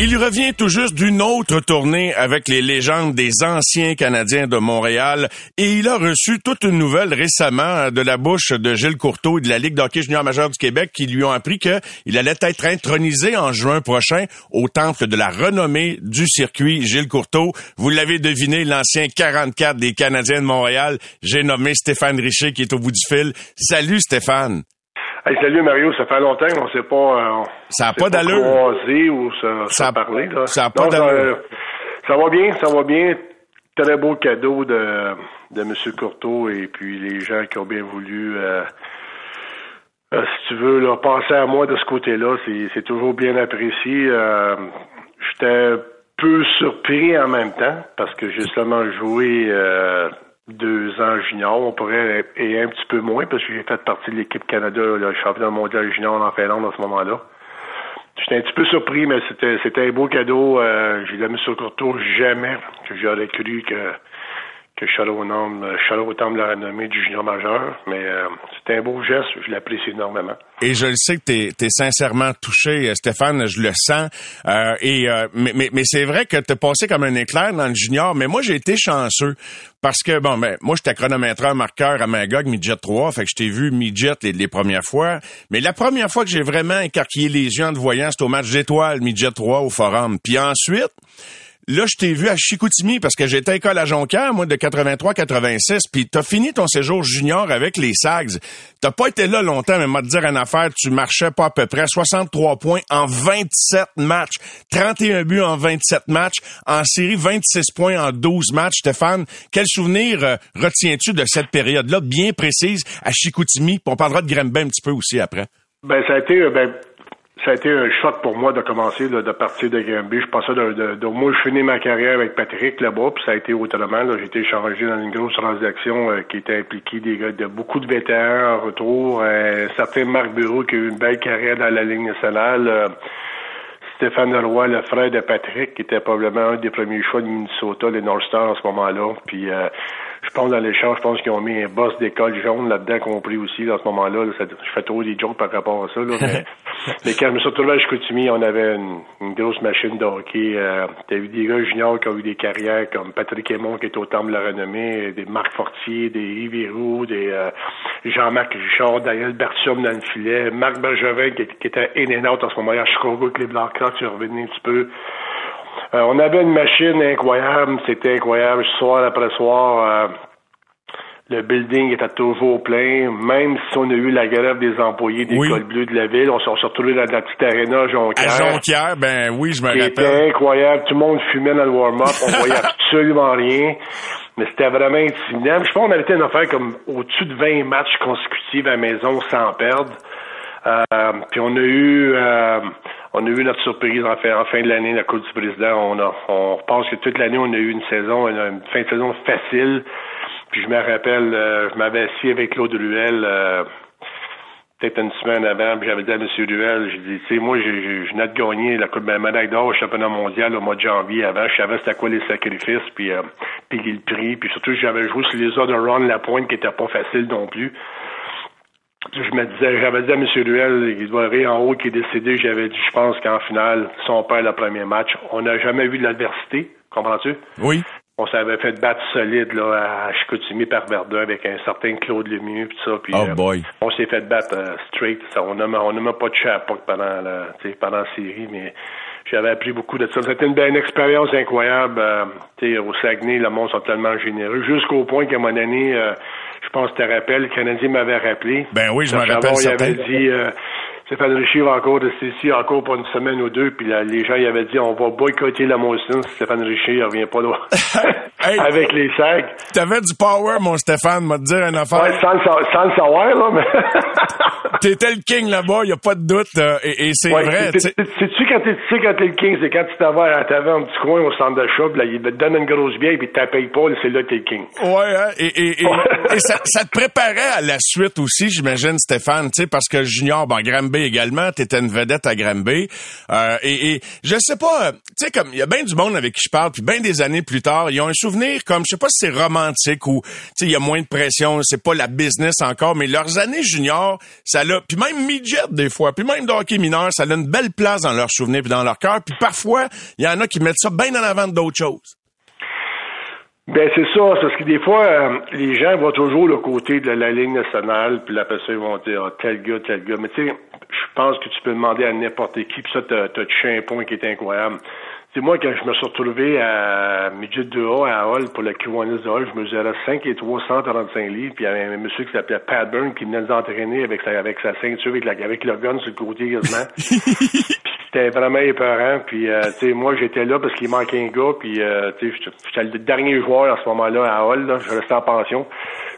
Il revient tout juste d'une autre tournée avec les légendes des anciens Canadiens de Montréal et il a reçu toute une nouvelle récemment de la bouche de Gilles Courteau et de la Ligue d'hockey junior majeur du Québec qui lui ont appris qu'il allait être intronisé en juin prochain au temple de la renommée du circuit Gilles Courteau. Vous l'avez deviné, l'ancien 44 des Canadiens de Montréal. J'ai nommé Stéphane Richer qui est au bout du fil. Salut Stéphane salut Mario, ça fait longtemps qu'on ne s'est pas, euh, ça n'a pas d'allure. croisé ou ça. Là. Ça n'a pas d'allure. Ça, va bien, ça va bien. Très beau cadeau de, de M. Courteau et puis les gens qui ont bien voulu, euh, euh, si tu veux, là, penser à moi de ce côté-là. C'est toujours bien apprécié. J'étais peu surpris en même temps parce que j'ai seulement joué deux ans junior, on pourrait, et un petit peu moins, parce que j'ai fait partie de l'équipe Canada, le championnat mondial junior en Finlande à ce moment-là. J'étais un petit peu surpris, mais c'était c'était un beau cadeau. Euh, j'ai mis sur le courtour jamais j'aurais cru que que Charlot Tom la renommée du junior majeur, mais euh, c'était un beau geste, je l'apprécie énormément. Et je le sais que tu es, sincèrement touché, Stéphane, je le sens. Euh, et euh, mais, mais, mais c'est vrai que tu passé comme un éclair dans le junior, mais moi j'ai été chanceux parce que bon ben moi j'étais chronométreur marqueur à Magog midget 3, fait que je t'ai vu midget les, les premières fois, mais la première fois que j'ai vraiment écarquillé les yeux en te voyant, c'était au match d'étoiles midget 3 au forum. Puis ensuite, Là, je t'ai vu à Chicoutimi parce que j'étais à école à Jonquière, moi, de 83-86, puis t'as fini ton séjour junior avec les Sags. T'as pas été là longtemps, mais m'a dire une affaire, tu marchais pas à peu près 63 points en 27 matchs, 31 buts en 27 matchs, en série 26 points en 12 matchs. Stéphane, quel souvenir euh, retiens-tu de cette période-là bien précise à Chicoutimi? on parlera de Grimby un petit peu aussi après. Ben, ça a été, euh, ben, ça a été un choc pour moi de commencer, de partir de Granby. Je pensais de, de, de, moi, je finis ma carrière avec Patrick là-bas, puis ça a été autrement. J'ai été changé dans une grosse transaction euh, qui était impliquée des de beaucoup de vétérans en retour. Un certain Marc Bureau qui a eu une belle carrière dans la Ligue nationale. Euh, Stéphane Leroy, le frère de Patrick, qui était probablement un des premiers choix de Minnesota, les North Stars à ce moment-là. Puis euh, je pense dans l'échange, je pense qu'ils ont mis un boss d'école jaune là-dedans compris aussi dans ce moment-là. je fais trop des jokes par rapport à ça. Là, mais, mais, quand je me suis retrouvé à Chicoutimi, on avait une, grosse machine de hockey. Euh, T'as eu des gars juniors qui ont eu des carrières comme Patrick Aymon qui est au temple de la renommée, des Marc Fortier, des Yves des euh, Jean-Marc Richard, Daniel Bertium dans le filet, Marc Bergevin qui, était in and out à ce moment-là à Chicago avec les Blackhawks, tu revenu un petit peu. Euh, on avait une machine incroyable, c'était incroyable, soir après soir. Euh, le building était toujours plein, même si on a eu la grève des employés des oui. bleus de la ville. On s'est retrouvé dans la petite arena à Jonquière. À Jonquière, ben oui, je me rappelle. C'était incroyable. Tout le monde fumait dans le warm-up. On voyait absolument rien. Mais c'était vraiment intimidant. Je pense qu'on avait été une affaire comme au-dessus de 20 matchs consécutifs à la maison sans perdre. Euh, puis on a eu euh, on a eu notre surprise en fin, en fin de l'année, la Coupe du Président. On, a, on pense que toute l'année, on a eu une saison, une, fin de saison facile. Puis je me rappelle, euh, je m'avais assis avec Claude Ruel euh, peut-être une semaine avant, puis j'avais dit à M. Ruel, j'ai dit, tu sais, moi, je venais de gagner la Coupe de médaille d'or au championnat mondial au mois de janvier avant. Je savais c'était quoi les sacrifices, puis, euh, puis le prix. Puis surtout, j'avais joué sur les ordres de Ron Lapointe, qui était pas facile non plus je me disais, j'avais dit à M. Ruel, il doit aller en haut, qui est décédé, j'avais dit, je pense qu'en finale, son père le premier match. On n'a jamais vu de l'adversité, comprends-tu? Oui. On s'avait fait battre solide là, à Chicoutimi par Verdun avec un certain Claude Lemieux puis ça. Oh euh, boy. on s'est fait battre euh, straight. Ça, on n'a on pas de chat pendant la, pendant la série, mais j'avais appris beaucoup de ça. C'était une, belle expérience incroyable. Euh, au Saguenay, le monde sont tellement généreux. Jusqu'au point qu'à mon année, euh, je pense que tu te rappelles, le Canadien m'avait rappelé. Ben oui, je me rappelle. Il avait dit euh, Stéphane Richer va encore rester ici encore pour une semaine ou deux, puis les gens ils avaient dit on va boycotter la Molson Stéphane Richer il revient pas là avec les sacs. T'avais du power, mon Stéphane, m'a dire une affaire. Ouais, sans, le savoir, là, mais... T'étais le king là-bas, y a pas de doute, euh, et, c'est vrai. Sais-tu quand t'es quand t'es le king, c'est quand tu t'avais à un petit coin au centre de shop, là, il te donne une grosse bière, puis tu payes pas, c'est là que t'es le king. Ouais, hein, et, et, et, ça, ça, te préparait à la suite aussi, j'imagine, Stéphane, tu sais, parce que Junior, bon, Granby Également. T'étais une vedette à Granby. Euh, et, et, je sais pas, tu sais, comme il y a bien du monde avec qui je parle, puis bien des années plus tard, ils ont un souvenir comme, je sais pas si c'est romantique ou, tu sais, il y a moins de pression, c'est pas la business encore, mais leurs années juniors, ça l'a, puis même midget des fois, puis même de hockey mineur, ça a une belle place dans leurs souvenirs puis dans leur cœur. Puis parfois, il y en a qui mettent ça bien en avant d'autres choses. Ben c'est ça, parce que des fois, euh, les gens vont toujours le côté de la, ligne nationale, puis après ça, ils vont dire ah, tel gars, tel gars. Mais tu sais, je pense que tu peux demander à n'importe qui, puis ça, t'as as touché un point qui est incroyable. C'est moi, quand je me suis retrouvé à Midget 2A à Hall pour le Kiwanis de Hall, je mesurais 5 et 335 livres, puis il y avait un monsieur qui s'appelait Pat Byrne qui venait nous entraîner avec sa, avec sa ceinture, avec, la, avec le gun sur le côté quasiment. c'était vraiment épeurant. Puis, euh, tu sais, moi, j'étais là parce qu'il manquait un gars. Puis, euh, tu sais, j'étais le dernier joueur à ce moment-là à Hall. Là, je restais en pension.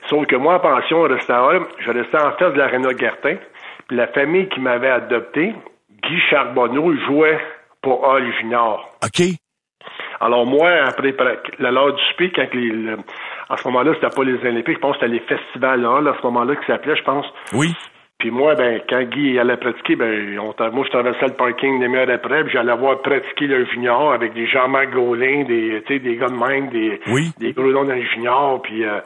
Sauf que moi, en pension, je restais à Hall. Je restais en face de l'aréna Gertin. Puis la famille qui m'avait adopté, Guy Charbonneau, jouait pour Hall Junior. OK. Alors moi, après la l'heure du speak, quand les, à ce moment-là, c'était pas les Olympiques, je pense que c'était les festivals Hall à ce moment-là qui s'appelait, je pense. Oui. Puis moi, ben, quand Guy allait pratiquer, ben, on, moi, je traversais le parking des heures après, puis j'allais voir pratiquer le junior avec des Jean-Marc Gaulin, des, des gars de même, des, oui. des gros dans le junior, puis, euh,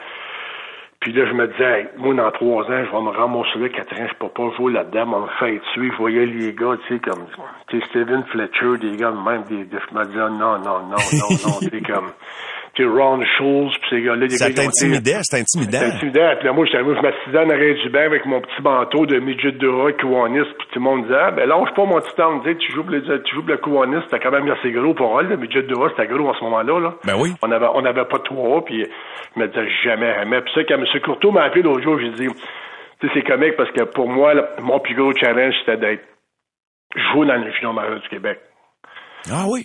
puis là, je me disais, moi, dans trois ans, je vais me ramasser là, Catherine, je peux pas jouer là-dedans, on me fait tuer. Je voyais les gars, tu sais, comme, tu sais, Steven Fletcher, des gars même, des, des, je me disais, non, non, non, non, non, tu sais, comme, Ron Schulz, puis ces gars-là. Ça t'intimidait, c'était intimidant. C'était intimidant. Puis là, moi, je m'assisais en arrière du banc avec mon petit manteau de midget de rock Kiwanis, puis tout le monde disait, ah, ben lâche pas mon petit homme, tu joues le, tu joues le Kiwanis, c'était quand même assez gros pour elle, le midget de rock, c'était gros en ce moment-là, là. Ben oui. On avait, on avait pas trois, puis je me disais jamais, jamais. Puis ça, quand M. Courteau m'a appelé l'autre jour, j'ai dit, tu sais, c'est comique parce que pour moi, mon plus gros challenge, c'était d'être jouer dans le junior majeur du Québec. Ah oui.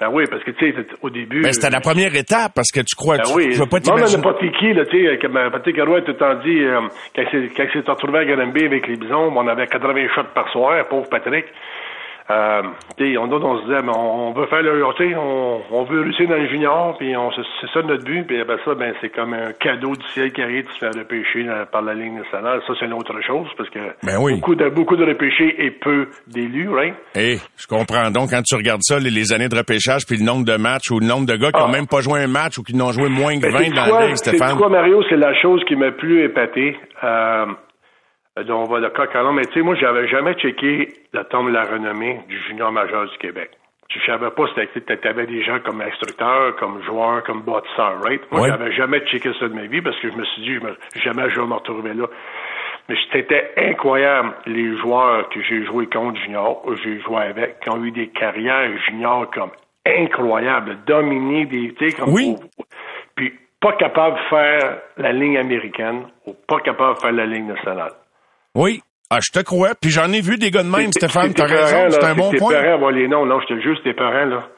Ben oui, parce que tu sais, au début. Ben c'était la première étape parce que tu crois. Ben oui. Tu veux pas Non, mais n'importe qui, là, tu sais, comme Patrick Caroua a tout temps dit, euh, quand il s'est retrouvé à Granby avec les bisons, on avait 80 shots par soir, pauvre Patrick. Euh, on, on se disait, mais on, veut faire le, on, on veut réussir dans le junior, puis on, c'est ça notre but, puis ben ça, ben c'est comme un cadeau du ciel qui arrive de se faire repêcher par la ligne nationale. Ça, c'est une autre chose, parce que ben oui. beaucoup de beaucoup de repêchés et peu d'élus, right? Eh, je comprends. Donc, quand tu regardes ça, les, années de repêchage, puis le nombre de matchs ou le nombre de gars qui n'ont ah. même pas joué un match ou qui n'ont joué moins que 20 ben, dans la ligue, Stéphane? C'est quoi, Mario? C'est la chose qui m'a plus épaté. Euh, donc, on va le coq à Mais tu sais, moi, j'avais jamais checké le tombe de la renommée du junior majeur du Québec. Je savais pas si tu avais des gens comme instructeurs, comme joueurs, comme bâtisseurs, right? Moi, j'avais jamais checké ça de ma vie parce que je me suis dit, je me, jamais je vais me retrouver là. Mais c'était incroyable, les joueurs que j'ai joué contre junior, j'ai joué avec, qui ont eu des carrières juniors comme incroyables, dominés des, tu sais, comme... Oui. puis pas capable de faire la ligne américaine ou pas capable de faire la ligne nationale. Oui. Ah, je te crois. Puis j'en ai vu des gars de même, Stéphane. T'as raison. C'est un bon point. Parents, les noms, non, je te jure, tes parents, là.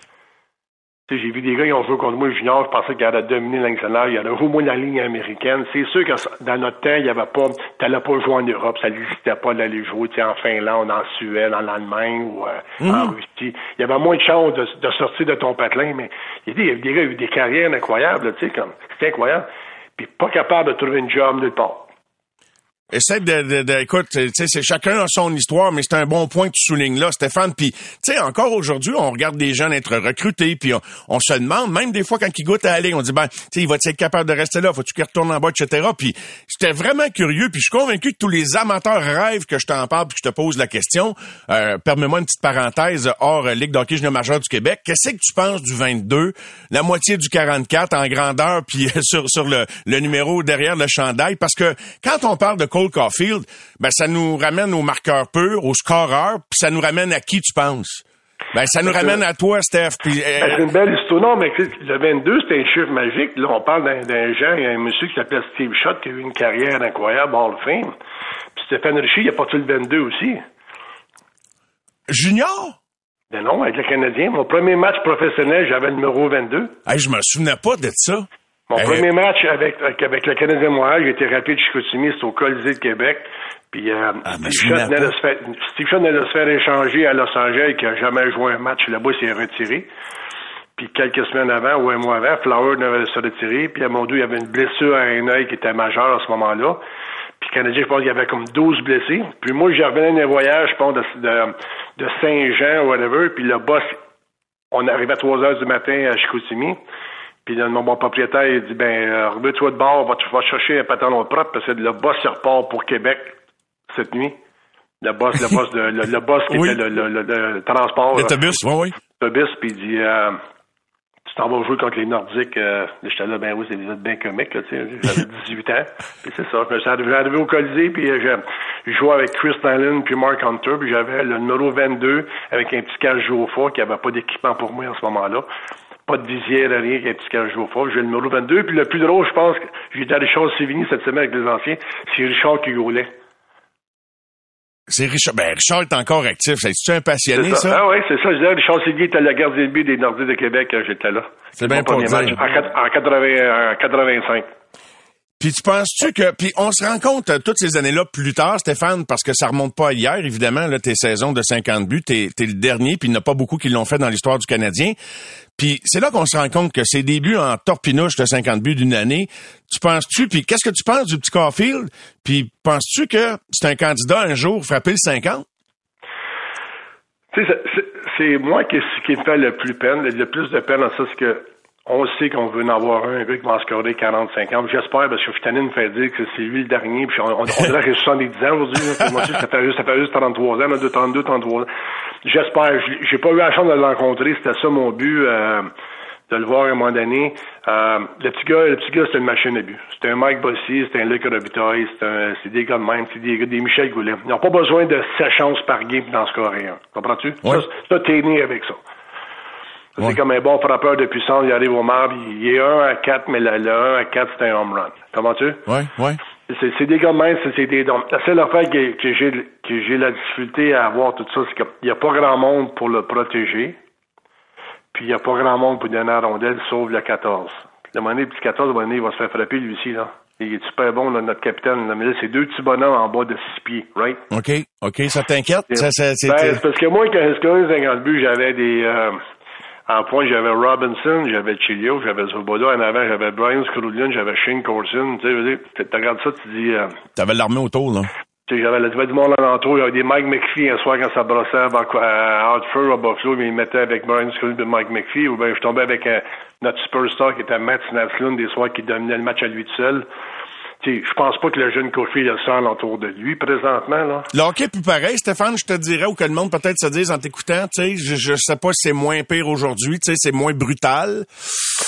Tu sais, j'ai vu des gars qui ont joué contre moi junior, je pensais qu'il allait dominer nationale, il y avait au moins la ligne américaine. C'est sûr que dans notre temps, il y avait pas, t'allais pas jouer en Europe, ça n'existait pas d'aller jouer, en Finlande, en Suède, en Allemagne ou euh, en mhm. Russie. Il y avait moins de chances de, de sortir de ton patelin, mais il y a des, gars qui ont eu des carrières incroyables, tu sais, comme, c'était incroyable. Puis pas capable de trouver une job nulle part. Essaye de, de, de écoute, tu sais, c'est chacun a son histoire, mais c'est un bon point que tu soulignes là, Stéphane. Puis, tu sais, encore aujourd'hui, on regarde des jeunes être recrutés, puis on, se demande, même des fois quand ils goûtent à aller, on dit ben, tu sais, il va être capable de rester là, faut-tu qu'il retourne en bas, etc. Puis, j'étais vraiment curieux, puis je suis convaincu que tous les amateurs rêvent que je t'en parle, puis que je te pose la question. Euh, Permets-moi une petite parenthèse hors Ligue d'hockey junior majeur du Québec. Qu'est-ce que tu penses du 22, la moitié du 44 en grandeur, puis sur sur le, le numéro derrière le chandail, parce que quand on parle de Cole Caulfield, ben ça nous ramène au marqueur pur, au scoreur, puis ça nous ramène à qui tu penses? Ben, ça nous ramène à toi, Steph. Puis, euh, ben, c'est une belle histoire. Non, mais le 22, c'était un chiffre magique. Là, on parle d'un gens, il y a un monsieur qui s'appelle Steve Schott, qui a eu une carrière incroyable, Hall of Fame. Puis Stéphane Richer, il a porté le 22 aussi. Junior? Ben non, avec le Canadien. Mon premier match professionnel, j'avais le numéro 22. Hey, je me souvenais pas de ça. Mon premier match avec, avec le Canadien Montréal, j'ai été rappelé de Chicoutimi, c'était au Colisée de Québec. Puis euh, ah, Steve Schott venait de se faire, échanger à Los Angeles, qui a jamais joué un match là-bas, il s'est retiré. Puis quelques semaines avant ou un mois avant, Flower devait se retirer. Puis à mon dos, il y avait une blessure à un œil qui était majeure à ce moment-là. le Canadien, je pense qu'il y avait comme 12 blessés. Puis moi, je revenais d'un voyage, je pense, de, de, Saint-Jean ou whatever, puis le boss, on arrivait à 3 heures du matin à Chicoutimi. Puis mon bon propriétaire, il dit, ben, euh, remets-toi de bord, va, va chercher un pantalon propre, parce que le boss, il repart pour Québec cette nuit. Le boss, le boss, de, le, boss qui était le, le, le, transport. L'autobus, oui, oui. L'autobus, puis il dit, euh, tu t'en vas jouer contre les Nordiques. Euh, j'étais là, ben oui, c'est bien comique, là, tu sais. J'avais 18 ans. Puis c'est ça. Je suis arrivé au Colisée, puis euh, je jouais avec Chris Allen puis Mark Hunter, puis j'avais le numéro 22 avec un petit cage fort qui avait pas d'équipement pour moi en ce moment-là. Pas de visière, rien, avec un petit cage fort. J'ai le numéro 22. Puis le plus drôle, je pense, que j'étais à Richard Sévigny cette semaine avec les anciens, c'est Richard qui gaulait. C'est Richard. Ben, Richard est encore actif. C'est-tu un passionné, ça? Ah oui, c'est ça. Je disais, Richard Séguier était le gardien de but des Nordiques de Québec quand j'étais là. C'est bien pour dire. En, en, 80, en 85. Puis tu penses-tu que puis on se rend compte euh, toutes ces années-là plus tard, Stéphane, parce que ça remonte pas à hier, évidemment, là, tes saisons de 50 buts, t'es es le dernier, puis il n'y en a pas beaucoup qui l'ont fait dans l'histoire du Canadien. Puis c'est là qu'on se rend compte que ces débuts en torpinouche de 50 buts d'une année, tu penses-tu, puis qu'est-ce que tu penses du petit Caulfield? Puis penses-tu que c'est un candidat un jour frapper le 50? Tu c'est moi qui, qui me fait le plus peine, le plus de peine dans ça, c'est que on sait qu'on veut en avoir un, gars qui va en scorer 40, ans. J'espère, parce que Fitanin me fait dire que c'est lui le dernier, puis on, on, dirait qu'il a 70 ans aujourd'hui. Moi aussi, ça fait juste, ça fait juste 33 ans, 32, 33 ans. J'espère. J'ai pas eu la chance de le rencontrer, c'était ça mon but, euh, de le voir à un moment donné. Euh, le petit gars, le petit gars, c'était une machine à but. C'était un Mike Bossy, c'était un Luc Robitaille, c'est des gars de même, c'est des gars, des Michel Goulet. Ils n'ont pas besoin de 7 chances par game dans ce un. Comprends-tu? Ça, ça t'es né avec ça. C'est comme un bon frappeur de puissance, il arrive au marbre, il est 1 à 4, mais le, 1 à 4, c'est un home run. Comment tu? Oui, oui. C'est des gars c'est des dons. La seule affaire que, que j'ai que j'ai la difficulté à avoir tout ça, c'est qu'il n'y a pas grand monde pour le protéger. Puis il n'y a pas grand monde pour donner la rondelle, sauf le 14. Le moment le petit 14, le il va se faire frapper lui aussi, là. Il est super bon, là, notre capitaine. Mais là, c'est deux petits bonhommes en bas de six pieds, right? OK, OK, ça t'inquiète? Ben, c'est parce que moi, quand je 50 buts, j'avais des... Euh, en point, j'avais Robinson, j'avais Chilio, j'avais Zoboda. En avant, j'avais Brian Scrudlin, j'avais Shane Corson. Tu sais, tu regardes ça, tu dis... Euh, T'avais l'armée autour, là. Tu sais, j'avais du monde alentour. Il y avait des Mike McPhee un soir quand ça brossait à Hartford, à Buffalo, mais il mettait avec Brian Scrudlin et Mike McPhee. Ou bien je tombais avec euh, notre superstar qui était Matt Snaslund des soirs qui dominait le match à lui tout seul je pense pas que le jeune Kofi le sent autour de lui présentement. Là. Le hockey plus pareil, Stéphane, je te dirais, ou que le monde peut-être se dise en t'écoutant, tu sais, je, je sais pas si c'est moins pire aujourd'hui, c'est moins brutal.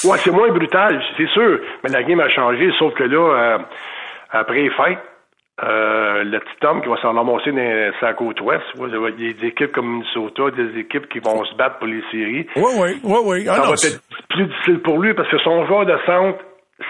Ouais, c'est moins brutal, c'est sûr. Mais la game a changé, sauf que là, euh, après les fêtes, euh, le petit homme qui va s'en ramasser dans sa côte ouest. Il y a des équipes comme Minnesota, des équipes qui vont se battre pour les séries. Oui, oui, oui, oui. Ah, ça va être plus difficile pour lui parce que son joueur de centre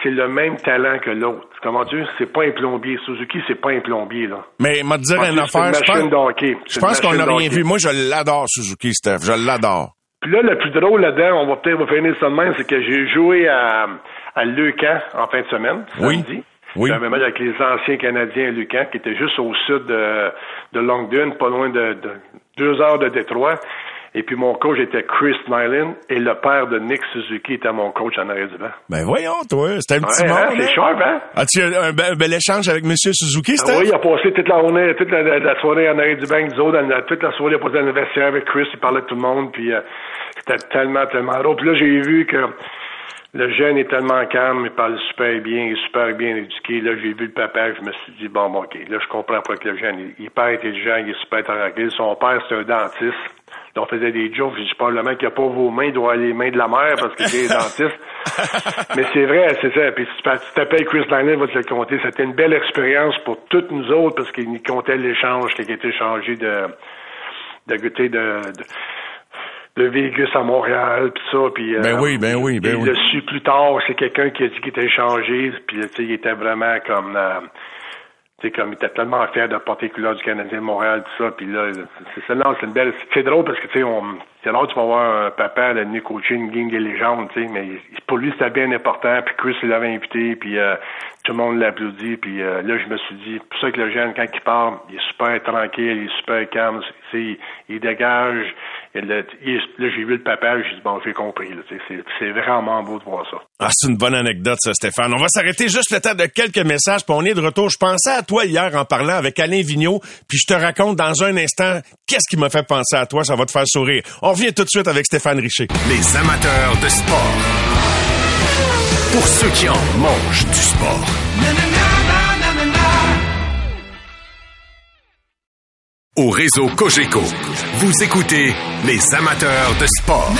c'est le même talent que l'autre. Comment dire? C'est pas un plombier. Suzuki, c'est pas un plombier, là. Mais, m'a dire une affaire. Je pense, qu'on n'a rien vu. Moi, je l'adore, Suzuki, Steph. Je l'adore. Puis là, le plus drôle là-dedans, on va peut-être finir ça de même, c'est que j'ai joué à, à Leucan en fin de semaine, samedi. Oui. Oui. Avec les anciens Canadiens à Lucan, qui étaient juste au sud de, de Longdon, pas loin de, de deux heures de Détroit. Et puis mon coach était Chris Nyland et le père de Nick Suzuki était mon coach en arrière du banc. Ben voyons, toi, c'était un petit ouais, hein, C'est hein? sharp, hein? As-tu un, un, bel échange avec M. Suzuki, c'était? Ah oui, il a passé toute la journée, toute la, soirée en arrière du banc, nous autres, toute la soirée, il a passé dans le vestiaire avec Chris, il parlait de tout le monde, puis euh, c'était tellement, tellement drôle. Puis là, j'ai vu que le jeune est tellement calme, il parle super bien, il est super bien éduqué. Là, j'ai vu le papa, je me suis dit, bon, bon OK, là, je comprends pas que le jeune, il, il est hyper intelligent, il est super tranquille. Son père, c'est un dentiste. On faisait des jokes, je dis probablement qu'il n'a pas vos mains, il doit aller les mains de la mère parce qu'il est dentiste. Mais c'est vrai, c'est ça. Puis si tu t'appelles Chris Langley, va te le compter. C'était une belle expérience pour toutes nous autres parce qu'il comptait l'échange qui a été échangé de, de, de, de de Vegas à Montréal, puis ça, puis... Ben euh, oui, ben oui, ben oui. le su plus tard, c'est quelqu'un qui a dit qu'il était échangé, puis tu sais, il était vraiment comme... Euh, sais, comme il était tellement fier de porter les couleurs du Canadien de Montréal, tout ça. Puis là, c'est ça, c'est une belle. C'est drôle parce que tu sais, c'est rare tu vas voir un papa de venir coacher une gang de légende, tu sais, mais pour lui c'était bien important. Puis Chris l'avait invité, puis euh, tout le monde l'applaudit. Puis euh, là, je me suis dit, pour ça que le jeune, quand il parle, il est super tranquille, il est super calme, il, il dégage, là, j'ai vu le papa, j'ai dit, bon, j'ai compris. C'est vraiment beau de voir ça. Ah, c'est une bonne anecdote, ça, Stéphane. On va s'arrêter juste le temps de quelques messages, puis on est de retour. Je pensais à toi hier en parlant avec Alain Vigneault, puis je te raconte dans un instant qu'est-ce qui m'a fait penser à toi. Ça va te faire sourire. On revient tout de suite avec Stéphane Richer. Les amateurs de sport. Pour ceux qui en mangent du sport. Au réseau Cogeco, vous écoutez les amateurs de sport.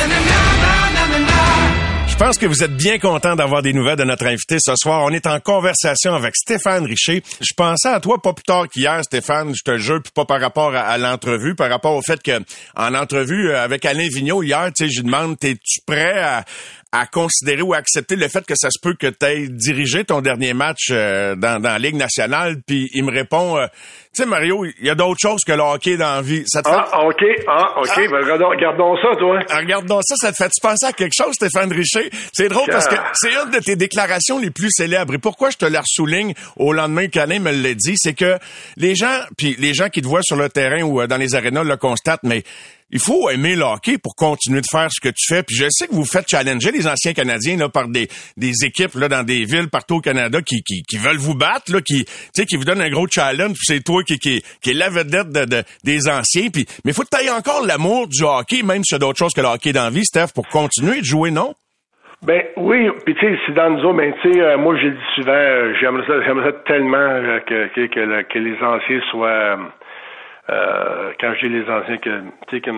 Je pense que vous êtes bien content d'avoir des nouvelles de notre invité ce soir. On est en conversation avec Stéphane Richer. Je pensais à toi pas plus tard qu'hier, Stéphane, je te jure, puis pas par rapport à, l'entrevue, par rapport au fait que en entrevue avec Alain Vigneault hier, tu sais, je lui demande, es-tu prêt à, à considérer ou à accepter le fait que ça se peut que tu aies dirigé ton dernier match euh, dans, dans la Ligue nationale, puis il me répond, euh, tu sais Mario, il y a d'autres choses que le hockey dans la vie. Ça te ah, ok, ah, ok, ah. Ben, regardons, ça, toi. Ah, regardons ça, ça te fait-tu penser à quelque chose, Stéphane Richer? C'est drôle parce que c'est une de tes déclarations les plus célèbres. Et pourquoi je te la souligne au lendemain qu'Alain me l'a dit, c'est que les gens, puis les gens qui te voient sur le terrain ou euh, dans les arénas le constatent, mais il faut aimer le hockey pour continuer de faire ce que tu fais. Puis je sais que vous faites challenger les anciens Canadiens là, par des, des équipes là, dans des villes partout au Canada qui, qui, qui veulent vous battre, là, qui, qui vous donnent un gros challenge. Puis c'est toi qui, qui, qui est la vedette de, de, des anciens. Puis, mais faut que tu aies encore l'amour du hockey, même si a d'autres choses que le hockey dans la vie, Steph, pour continuer de jouer, non? Ben oui, puis tu sais, c'est dans nous autres, ben tu sais, euh, moi le dis souvent, euh, j'aimerais ça, j'aimerais tellement euh, que, que, que, que, les anciens soient euh, quand je dis les anciens, que,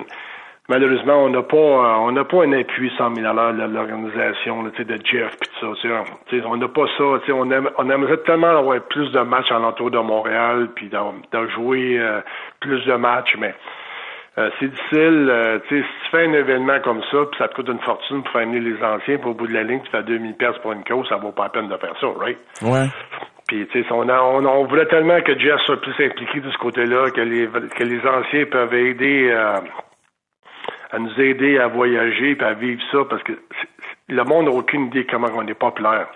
malheureusement, on n'a pas euh, on n'a pas un appui 100 000 à de l'organisation de Jeff pis tout ça. on n'a pas ça. On, on aimerait tellement avoir plus de matchs en l'entour de Montréal, puis de, jouer euh, plus de matchs, mais euh, c'est difficile. Euh, si tu fais un événement comme ça, puis ça te coûte une fortune pour amener les anciens, puis au bout de la ligne, tu fais 2000 pièces pour une cause, ça vaut pas la peine de faire ça, right? Ouais. Puis, tu sais, on, on, on, voulait tellement que Jeff soit plus impliqué de ce côté-là, que les, que les anciens peuvent aider euh, à nous aider à voyager puis à vivre ça, parce que le monde n'a aucune idée comment on est populaire.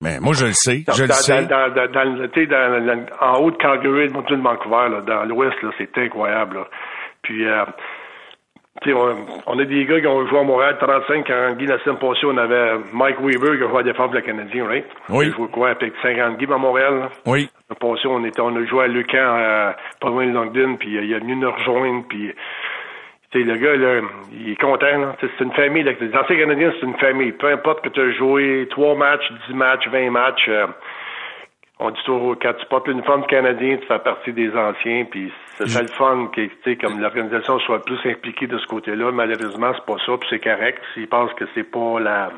Mais moi, je le sais. je le sais. Dans, en haut de Calgary, de Vancouver, là, dans l'ouest, c'est incroyable. Là. Puis, euh, on, on, a des gars qui ont joué à Montréal 35 quand Guy la semaine passée, on avait Mike Weaver qui a joué à défense le Canadien, right? Oui. Il a joué quoi, avec 50 Guy à Montréal? Là? Oui. La passé, on était, on a joué à Lucan, euh, pas loin de Longdon, puis euh, il a venu nous rejoindre, puis sais, le gars, là, il est content. C'est une famille. Là. Les anciens Canadiens, c'est une famille. Peu importe que tu as joué 3 matchs, 10 matchs, 20 matchs, euh, on dit toujours, quand tu portes l'uniforme canadien, tu fais partie des anciens, puis c'est ça le fun que, comme l'organisation soit plus impliquée de ce côté-là. Malheureusement, c'est pas ça, puis c'est correct. S'ils pensent que c'est pas la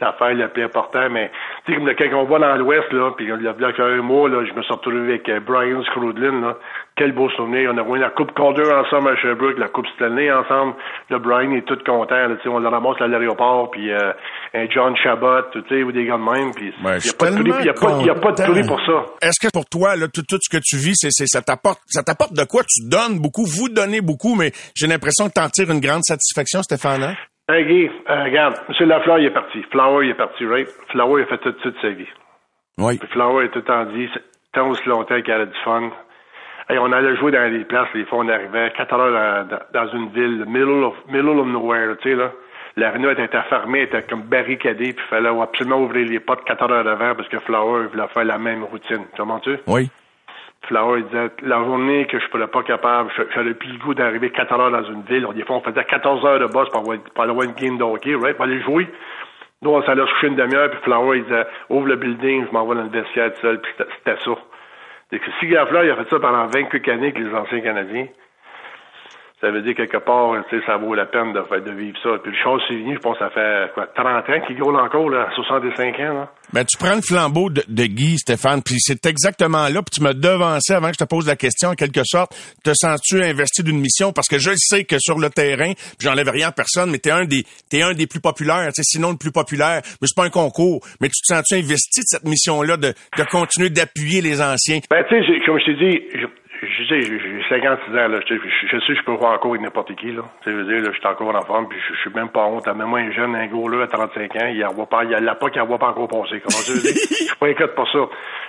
l'affaire la plus importante, mais tu sais, comme quand on va dans l'Ouest, là, puis il y a un mois, là, je me suis retrouvé avec euh, Brian Scrudlin, là. Quel beau souvenir. On a gagné la Coupe Calder ensemble à Sherbrooke, la Coupe Stanley ensemble. Le Brian est tout content, là, tu sais, on le ramasse à l'aéroport, puis euh, un John Chabot, tu sais, ou des gars de même, puis il n'y a, pas de y a, pas, y a pas de prix pour ça. Est-ce que pour toi, là, tout, tout ce que tu vis, c'est, c'est ça t'apporte ça t'apporte de quoi? Tu donnes beaucoup, vous donnez beaucoup, mais j'ai l'impression que tu en tires une grande satisfaction, Stéphane. Hein? Hey Guy, euh, regarde, M. Lafleur, il est parti. Flower, il est parti, right? Flower, il a fait tout, toute sa vie. Oui. Puis Flower, il a tout temps dit, tant aussi longtemps qu'il avait du fun. Hey, on allait jouer dans des places, les fois, on arrivait 4 heures dans, dans une ville, middle of, middle of nowhere, tu sais, là. L'aréna était fermée, était comme barricadée, puis il fallait absolument ouvrir les portes 4 heures avant parce que Flower voulait faire la même routine. Comment-tu? Oui. Flower disait la journée que je ne pas capable, j'avais plus le goût d'arriver 4 heures dans une ville. Des fois, on faisait 14 heures de boss pour, avoir, pour aller voir une game de right? Pour aller jouer. Nous, on s'allait se coucher une demi-heure, puis Flower, il disait ouvre le building, je m'en vais dans le vestiaire tout seul, puis c'était ça. Donc, si Gafleur, il a fait ça pendant 28 années avec les anciens Canadiens, ça veut dire quelque part, tu sais, ça vaut la peine de, de vivre ça. Puis le c'est venu, je pense, ça fait quoi, 30 ans qu'il roule encore, là, 65 ans. Là. Ben, tu prends le flambeau de, de Guy, Stéphane, puis c'est exactement là, puis tu me devançais avant que je te pose la question, en quelque sorte, te sens-tu investi d'une mission? Parce que je sais que sur le terrain, j'enlève rien à personne, mais t'es un des t'es un des plus populaires, tu sais, sinon le plus populaire, mais c'est pas un concours. Mais tu te sens-tu investi de cette mission-là de, de continuer d'appuyer les anciens? Ben, tu sais, comme je t'ai dit, je sais, j'ai 56 ans, là. Je, je, sais, je peux voir encore avec n'importe qui, là. Tu sais, je veux dire, là, je suis encore en forme, puis je, je suis même pas honte. Même moi, un jeune, un gros, là, à 35 ans, il voit pas, il a pas qu'il voit pas encore passer. Comment tu veux dire? Je suis pas inquiet pour ça.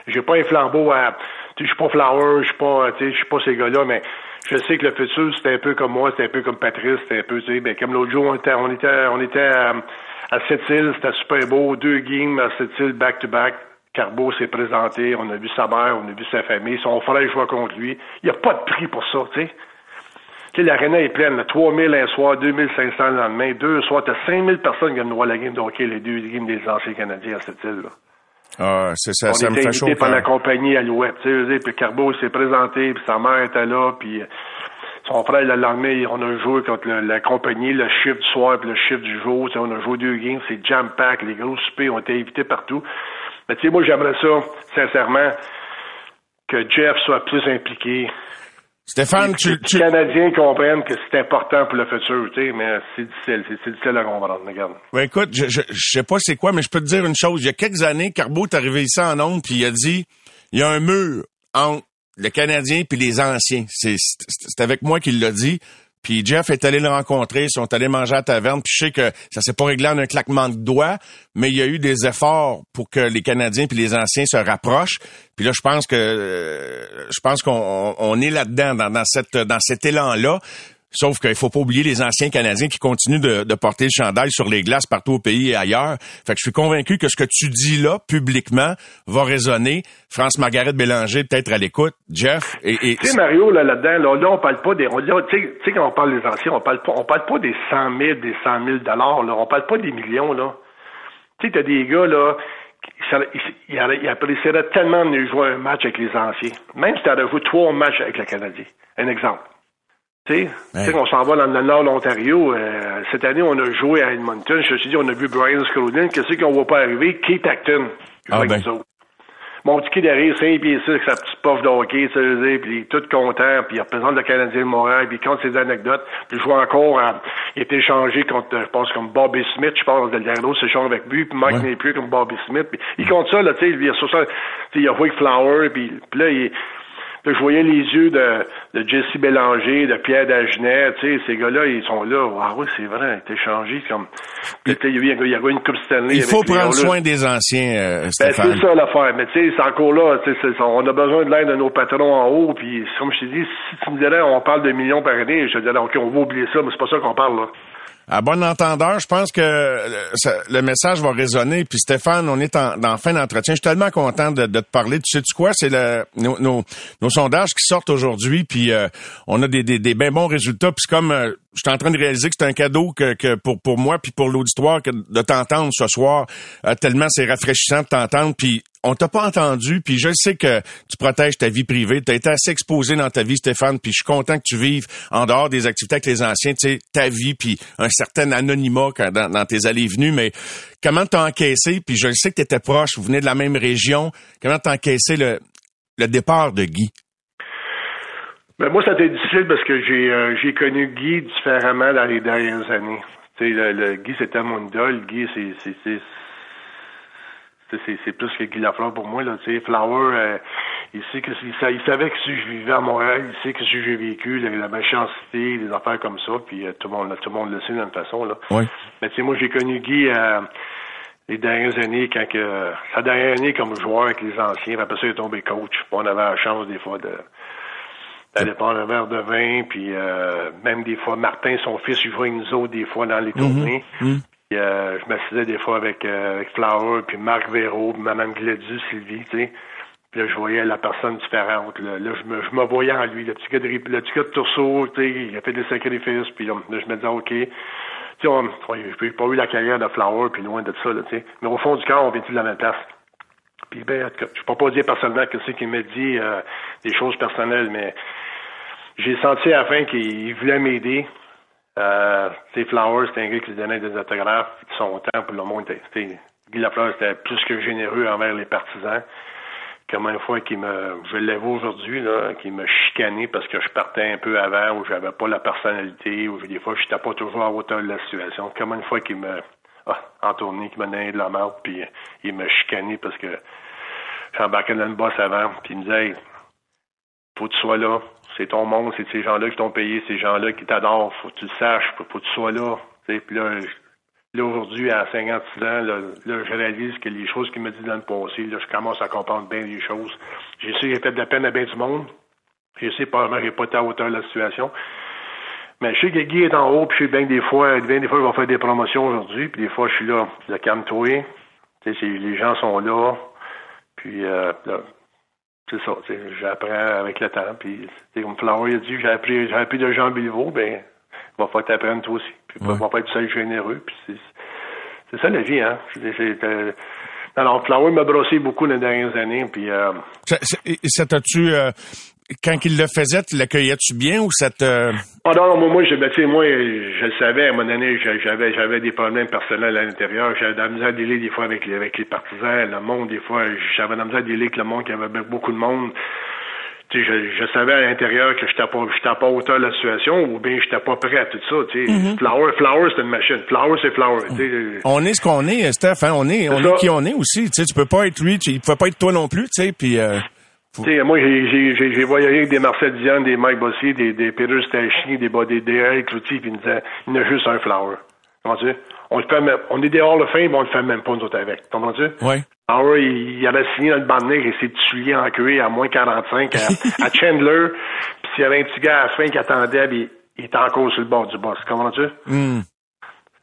J'ai pas un flambeau à, tu sais, je suis pas flower, je suis pas, tu sais, je suis pas ces gars-là, mais je sais que le futur, c'était un peu comme moi, c'était un peu comme Patrice, c'était un peu, tu sais, ben, comme l'autre jour, on était, on était, on était à, à Sept-Îles, c'était super beau, deux games à Sept-Îles, back-to-back. Carbo s'est présenté, on a vu sa mère, on a vu sa famille, son frère joue contre lui. Il n'y a pas de prix pour ça, tu sais. Tu sais, l'aréna est pleine, 3000 un soir, 2500 le lendemain, deux soirs, t'as 5000 personnes qui viennent voir la game de hockey, les deux games des anciens Canadiens à cette là. Ah, c'est ça, on ça me était fait chaud. invité par la compagnie Alouette, tu sais, puis Carbo s'est présenté, puis sa mère était là, puis euh, son frère, le lendemain, on a joué contre le- la compagnie, le chiffre du soir, puis le chiffre du jour, on a joué deux games, c'est jam-pack, les gros soupers ont été invités partout. Mais tu sais, moi, j'aimerais ça, sincèrement, que Jeff soit plus impliqué, Stéphane, que tu, les tu, Canadiens comprennent que c'est important pour le futur, tu sais, mais c'est difficile, c'est difficile à comprendre, regarde. Ben écoute, je, je, je sais pas c'est quoi, mais je peux te dire une chose. Il y a quelques années, Carbo est arrivé ici en ondes, puis il a dit, il y a un mur entre le Canadien puis les anciens. C'est avec moi qu'il l'a dit. Puis Jeff est allé le rencontrer, ils sont allés manger à taverne, puis je sais que ça s'est pas réglé en un claquement de doigts, mais il y a eu des efforts pour que les Canadiens puis les anciens se rapprochent. Puis là, je pense que euh, je pense qu'on on- on est là-dedans, dans, dans cette dans cet élan-là. Sauf qu'il faut pas oublier les anciens Canadiens qui continuent de, de porter le chandail sur les glaces partout au pays et ailleurs. Fait que je suis convaincu que ce que tu dis là, publiquement, va résonner. France Margaret Bélanger, peut-être à l'écoute. Jeff, et, Tu sais, Mario, là, là-dedans, là, là, on parle pas des, tu sais, tu quand on parle des anciens, on parle pas, on parle pas des 100 000, des 100 000 dollars, là. On parle pas des millions, là. Tu sais, t'as des gars, là, ils, ils apprécieraient tellement de jouer un match avec les anciens. Même si t'aurais joué trois matchs avec le Canadien. Un exemple. Tu sais, tu sais, on s'en va dans le nord de l'Ontario. euh, cette année, on a joué à Edmonton. Je te suis dit, on a vu Brian Scrodin. Qu'est-ce qu'on voit pas arriver? Keith Acton. Ah, Avec ben. Mon petit kid derrière, 5 pieds 6, avec sa petite puff de hockey, tu sais, je puis il est tout content, puis il représente le Canadien de Montréal, puis il compte ses anecdotes, puis il joue encore, à, il a été échangé contre, je pense, comme Bobby Smith, je pense, Delgado s'échange avec lui, puis Mike Ouais. n'est plus comme Bobby Smith, puis il compte ça, là, tu sais, il a 60, tu sais, il a Flower, puis là, il, Là, je voyais les yeux de, de Jesse Bélanger, de Pierre Dagenet, tu sais, ces gars-là, ils sont là. Ah oui, c'est vrai, été changé comme. Il y a eu- il y a eu une Coupe Stanley. il faut prendre soin des anciens, euh, Ben, Stéphane. c'est ça l'affaire. Mais tu sais, c'est encore là. On a besoin de l'aide de nos patrons en haut. Puis, comme je t'ai dit, si tu me dirais on parle de millions par année, je te dirais, OK, on va oublier ça, mais c'est pas ça qu'on parle, là. À bon entendeur, je pense que euh, le message va résonner. Puis Stéphane, on est en, fin d'entretien. Je suis tellement content de, te parler. Tu sais-tu quoi? C'est nos, sondages qui sortent aujourd'hui. Puis euh, on a des, des, des bien bons résultats. Puis comme... euh, je suis en train de réaliser que c'est un cadeau que, que pour, pour moi puis pour l'auditoire que de t'entendre ce soir. euh, tellement c'est rafraîchissant de t'entendre. Puis on t'a pas entendu, puis je sais que tu protèges ta vie privée. Tu as été assez exposé dans ta vie, Stéphane, puis je suis content que tu vives en dehors des activités avec les anciens, tu sais, ta vie, puis certain anonymat dans, tes allées et venues. Mais comment t'as encaissé, puis je sais que tu étais proche, vous venez de la même région, comment t'as encaissé le, départ de Guy? Ben, moi, ça a été difficile parce que j'ai euh, connu Guy différemment dans les dernières années. Le- Guy, c'était mon idole. Guy, c'est plus que Guy Lafleur pour moi. Là, tu sais, Flower, euh, il sait que il, il savait que si je vivais à Montréal, il sait que si j'ai vécu, la, la méchanceté, des affaires comme ça, puis euh, tout le monde tout le monde le sait d'une façon. Là. Oui. Mais tu sais, moi, j'ai connu Guy euh, les dernières années, quand que sa dernière année comme joueur avec les anciens, après ça, il est tombé coach. On avait la chance des fois de d'aller prendre un verre de vin, puis euh, même des fois, Martin, son fils, il jouait avec nous autres des fois dans les tournées. Puis, euh, je m'assisais des fois avec, euh, Flower, puis Marc Véraud, puis Mme Glédu, Sylvie, tu sais. Puis là, je voyais la personne différente. Là, je, me, me voyais en lui, le petit gars de, le de tu sais, il a fait des sacrifices, puis là, je me disais, OK. Tu sais, j'ai pas eu la carrière de Flower, puis loin de ça, là, tu sais. Mais au fond du cœur, on vient de la même place? Puis ben, en tout cas, je peux pas dire personnellement que c'est qu'il m'a dit euh, des choses personnelles, mais j'ai senti à la fin qu'il voulait m'aider. Euh, Flowers, c'était un gars qui se donnait des autographes de son temps pour le monde. était- Guy Lafleur, c'était plus que généreux envers les partisans. Comme une fois qu'il me, je l'avoue aujourd'hui, là, qu'il m'a chicané parce que je partais un peu avant, ou j'avais pas la personnalité, ou des fois, je n'étais pas toujours à hauteur de la situation. Comme une fois qu'il me, ah, en tournée, qu'il m'a donné de la merde, puis il m'a chicané parce que j'embarquais dans une bosse avant, puis il me disait, hey, faut que tu sois là. C'est ton monde, c'est ces gens-là qui t'ont payé, ces gens-là qui t'adorent. Faut que tu le saches, faut, faut que tu sois là. Sais, Puis là, je- là aujourd'hui, à 56 ans, là, là, je réalise que les choses qu'il m'a dit dans le passé, là, je commence à comprendre bien les choses. J'ai qu'il a fait de la peine à bien du monde. Je sais pas, j'ai pas été à hauteur de la situation. Mais je sais que Guy est en haut, puis je sais bien que des fois, bien des fois, il va faire des promotions aujourd'hui, puis des fois, je suis là, le calme-toi. Les gens sont là, puis euh, c'est ça, j'apprends avec le temps, puis comme Flower a dit, j'ai appris, j'ai appris de Jean Bilvaux, ben, il va falloir que tu toi aussi, puis il va pas être seul généreux, puis c'est ça la vie, hein. Alors, Flower m'a brossé beaucoup les dernières années, puis... Euh, ça, ça t'as-tu... Euh, quand il le faisait, tu l'accueillais-tu bien ou ça te... Ah non, non moi, je, ben, moi, je le savais, à un moment donné, j'avais, j'avais des problèmes personnels à l'intérieur. J'avais de la misère à des fois avec les, avec les partisans, le monde, des fois, j'avais de la misère à avec le monde, qu'il y avait beaucoup de monde. Tu sais, je, je, savais à l'intérieur que pas, j'étais pas hauteur de la situation ou bien j'étais pas prêt à tout ça. Tu sais. Mm-hmm. Flower, Flower, c'est une machine. Flower, c'est Flower. On est ce qu'on est, Steph. Hein? On est, on est qui on est aussi. Tu sais, tu peux pas être lui, tu, il pouvait pas être toi non plus. Tu sais, puis. Euh... moi, j'ai voyagé avec des Marcel des Mike Bossy, des, des Peter Stachy, des, des, des Eric Cloutier, puis ils me disaient, il y en a juste un flower. Comment-tu? On le fait même, on est dehors le fin, mais on le fait même pas nous autres avec. Comprends-tu? Oui. Alors, il, il avait signé dans le et s'est tué en cuir à moins 45 à, à Chandler. Puis s'il y avait un petit gars à la fin qui attendait, puis il était encore sur le bord du boss. Comprends-tu? Mm.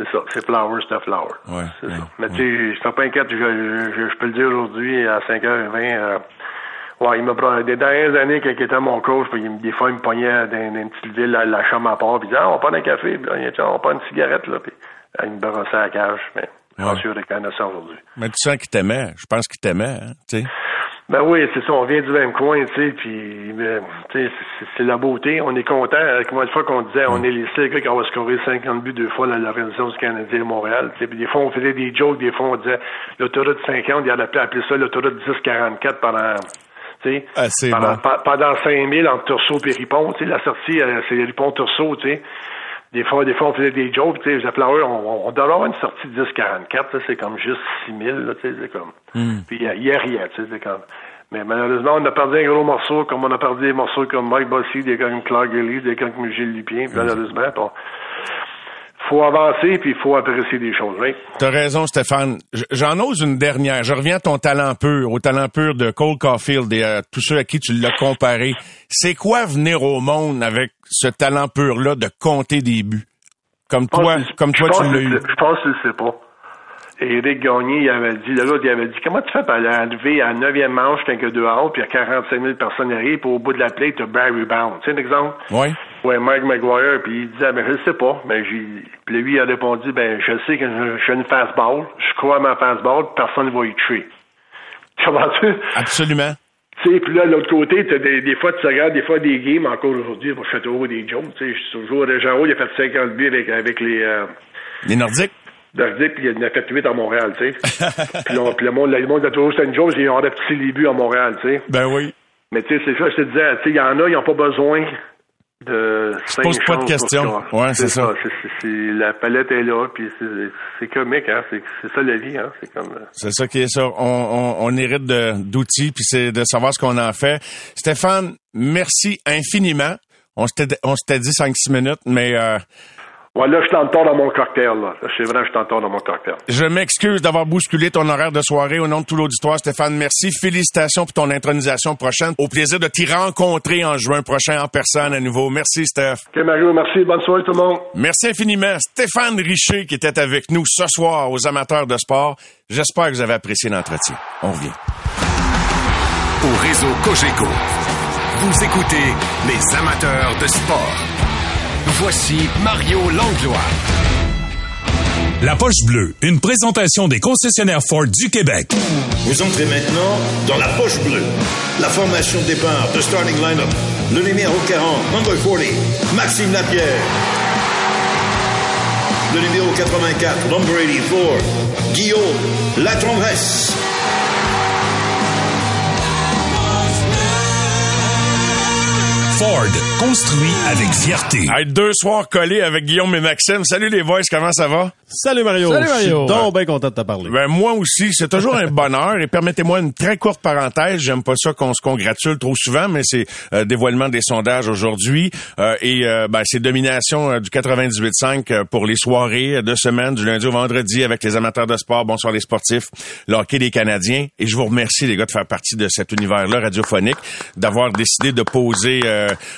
C'est ça, c'est flower, c'est flower. Ouais, c'est ça. Mais tu sais, je suis pas inquiète, je, je, je, peux le dire aujourd'hui à 5h20, euh, Ouais, il m'a des dernières années, quand il était mon coach, puis des fois, il me pognait dans, une petite ville, à la chambre à part, puis il disait, ah, on prend un café, puis là, on prend une cigarette, là, puis il me brossait à la cage, mais je suis sûr de ça aujourd'hui. Mais tu sens qu'il t'aimait, je pense qu'il t'aimait, hein, tu sais. Ben oui, c'est ça, on vient du même coin, tu sais, puis tu sais, c'est la beauté, on est content. Comment une fois qu'on disait, on est les seuls gars qui ont scoré 50 buts deux fois dans l'organisation du Canadien de Montréal, tu sais, puis des fois on faisait des jokes, des fois on disait l'autoroute 50, il y a appelé ça l'autoroute 1044 pendant ah, pendant, bon. pendant 5000 entre Turceau et Ripon, la sortie, euh, c'est Ripon-Turceau, tu sais. Des fois, des fois, on faisait des jokes, tu sais, on, on, on doit avoir une sortie de 10-44, c'est comme juste 6000, là, tu sais, c'est comme. Mm. Puis il y, a rien, tu sais, c'est comme. Mais malheureusement, on a perdu un gros morceau, comme on a perdu des morceaux comme Mike Bossy, des gars comme Clark Gilly, des gars comme Gilles Lupien, puis malheureusement, bon, faut avancer puis il faut apprécier des choses. Oui. T'as raison, Stéphane. J'en ose une dernière. Je reviens à ton talent pur, au talent pur de Cole Caulfield et à tous ceux à qui tu l'as comparé. C'est quoi venir au monde avec ce talent pur-là de compter des buts? Comme toi, comme toi, tu l'as eu. Je pense que sais pas. Eric Gagné, il avait dit, l'autre, il avait dit, comment tu fais pour aller arriver à 9e manche a deux out, puis il y a 45 000 personnes arrivent, puis au bout de la plate, tu as Barry Bound. Tu sais, un exemple? Oui. Ouais, Mike McGuire, puis il disait, ben, je sais pas. Ben, j'ai, puis lui, il a répondu, ben, je sais que je, suis une fastball, je crois à ma fastball, personne ne va y tuer. Tu? Comprends-tu? Absolument. Tu sais, puis là, de l'autre côté, t'as des, des fois, tu regardes des fois des games, encore aujourd'hui, je fais toujours des jokes, tu sais, je suis toujours, Jean il a fait 50 buts avec, avec les, euh, Les Nordiques? Nordiques, puis il en a fait 8 à Montréal, tu sais. puis, le monde, le monde a toujours c'était une joke, ils ont petit les buts à Montréal, tu sais. Ben oui. Mais tu sais, c'est ça, je te disais, tu sais, il y en a, ils n'ont pas besoin de Je pose pas de questions. Ouais, c'est ça. la palette est là, puis c'est comique, hein. C'est ça la vie, hein. C'est comme. Euh, c'est ça qui est ça. On, on, on hérite d'outils, puis c'est de savoir ce qu'on en fait. Stéphane, merci infiniment. On s'était dit 5-6 minutes, mais euh, Ouais, là, je t'entends dans mon cocktail, là. C'est vrai, je t'entends dans mon cocktail. Je m'excuse d'avoir bousculé ton horaire de soirée au nom de tout l'auditoire, Stéphane. Merci. Félicitations pour ton intronisation prochaine. Au plaisir de t'y rencontrer en juin prochain en personne à nouveau. Merci, Steph. OK, Mario, merci. Bonne soirée, tout le monde. Merci infiniment. Stéphane Richer qui était avec nous ce soir aux amateurs de sport. J'espère que vous avez apprécié l'entretien. On revient. Au réseau Cogeco, vous écoutez les amateurs de sport. Voici Mario Langlois. La poche bleue, une présentation des concessionnaires Ford du Québec. Vous entrez maintenant dans la poche bleue. La formation de départ de starting lineup. Le numéro 40, number 40, Maxime Lapierre. Le numéro 84, number 84, Guillaume Latrongresse. Ford, construit avec fierté. Hey, deux soirs collés avec Guillaume et Maxime. Salut les boys, comment ça va? Salut Mario. Salut Mario. Je suis donc bien content de te parler. Ben, moi aussi, c'est toujours un bonheur. Et permettez-moi une très courte parenthèse. J'aime pas ça qu'on se congratule trop souvent, mais c'est euh, dévoilement des sondages aujourd'hui. Euh, et euh, ben, c'est domination euh, du 98.5 euh, pour les soirées de semaine, du lundi au vendredi, avec les amateurs de sport. Bonsoir les sportifs, le hockey des Canadiens. Et je vous remercie, les gars, de faire partie de cet univers-là radiophonique, d'avoir décidé de poser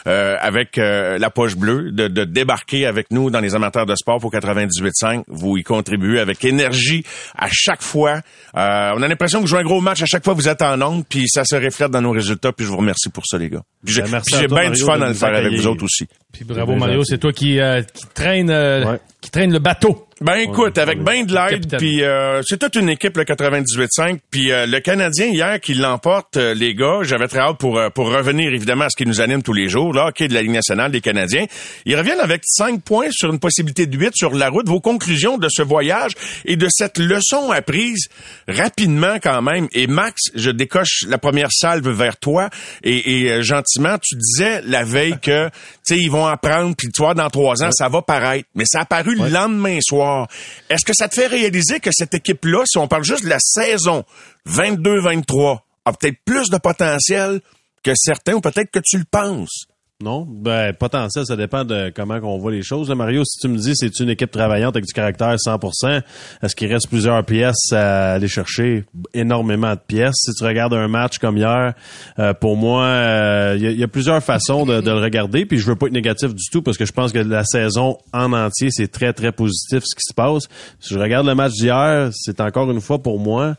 avec euh, la poche bleue, de, de débarquer avec nous dans les amateurs de sport pour 98.5. Vous y contribuez avec énergie à chaque fois. Euh, on a l'impression que vous jouez un gros match à chaque fois vous êtes en onde, puis ça se reflète dans nos résultats. Puis je vous remercie pour ça, les gars. Puis j'ai Ben, merci puis à j'ai toi, bien du fun à le faire avec vous autres aussi. Puis bravo Mario, c'est toi qui, euh, qui traîne euh, Ouais. Qui traîne le bateau. Ben écoute, avec ben de l'aide, puis euh, c'est toute une équipe le 98.5, puis euh, le Canadien hier qui l'emporte, euh, les gars, j'avais très hâte pour euh, pour revenir évidemment à ce qui nous anime tous les jours, là, hockey de la Ligue nationale des Canadiens. Ils reviennent avec cinq points sur une possibilité de 8 sur la route. Vos conclusions de ce voyage et de cette leçon apprise rapidement quand même. Et Max, je décoche la première salve vers toi et, et, euh, gentiment, tu disais la veille que tu sais ils vont apprendre, puis tu vois dans trois ans ça va paraître, mais ça a le lendemain soir. Est-ce que ça te fait réaliser que cette équipe-là, si on parle juste de la saison 22-23, a peut-être plus de potentiel que certains ou peut-être que tu le penses? Non, ben potentiel, ça dépend de comment on voit les choses. Mario, si tu me dis c'est une équipe travaillante avec du caractère 100%, est-ce qu'il reste plusieurs pièces à aller chercher? Énormément de pièces Si tu regardes un match comme hier, euh, pour moi, euh, il y, a- plusieurs façons de, de le regarder. Puis je veux pas être négatif du tout parce que je pense que la saison en entier c'est très très positif ce qui se passe. Si je regarde le match d'hier, c'est encore une fois pour moi,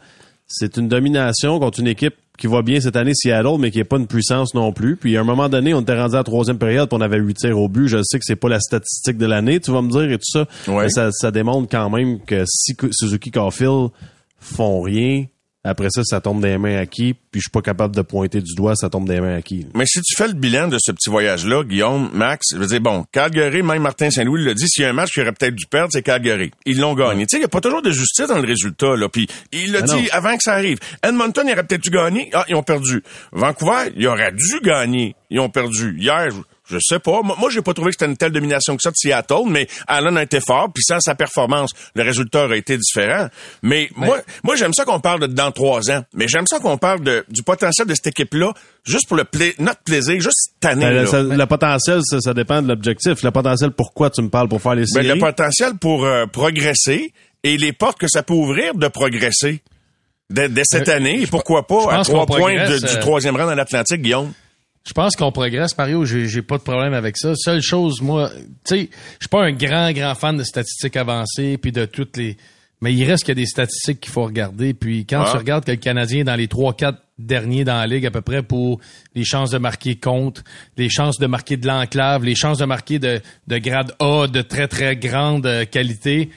c'est une domination contre une équipe qui va bien cette année, Seattle, mais qui n'est pas une puissance non plus. Puis à un moment donné, on était rendu à la troisième période, puis on avait huit tirs au but. Je sais que c'est pas la statistique de l'année, tu vas me dire, et tout ça. Ouais. Mais ça, ça démontre quand même que si Suzuki Caulfield font rien, après ça, ça tombe des mains à qui? Puis je suis pas capable de pointer du doigt, ça tombe des mains à qui? Mais si tu fais le bilan de ce petit voyage-là, Guillaume, Max, je veux dire, bon, Calgary, même Martin Saint-Louis l'a dit, s'il y a un match qui aurait peut-être dû perdre, c'est Calgary. Ils l'ont gagné. Tu sais, il n'y a pas toujours de justice dans le résultat, là. Puis il l'a Ah dit non. avant que ça arrive. Edmonton, il aurait peut-être dû gagner. Ah, ils ont perdu. Vancouver, il aurait dû gagner. Ils ont perdu. Hier, je- sais pas. Moi, j'ai pas trouvé que c'était une telle domination que ça de Seattle, mais Allen a été fort, puis sans sa performance, le résultat aurait été différent. Mais moi, moi j'aime ça qu'on parle de dans trois ans, mais j'aime ça qu'on parle de, du potentiel de cette équipe-là, juste pour le pla- notre plaisir, juste cette année. Ben, là. le, ça- le potentiel, ça, ça dépend de l'objectif. Le potentiel, pourquoi tu me parles pour faire les Ben, séries? le potentiel pour euh, progresser et les portes que ça peut ouvrir de progresser dès, dès cette Euh, année. Et pourquoi pas à trois points de- du euh, troisième rang dans l'Atlantique, Guillaume? Je pense qu'on progresse, Mario. J'ai, pas de problème avec ça. Seule chose, moi, tu sais, je suis pas un grand, grand fan de statistiques avancées puis de toutes les. Mais il reste qu'il y a des statistiques qu'il faut regarder. Puis quand Ah. tu regardes que le Canadien est dans les trois, quatre derniers dans la ligue à peu près pour les chances de marquer contre, les chances de marquer de l'enclave, les chances de marquer de, de grade A de très, très grande euh, qualité.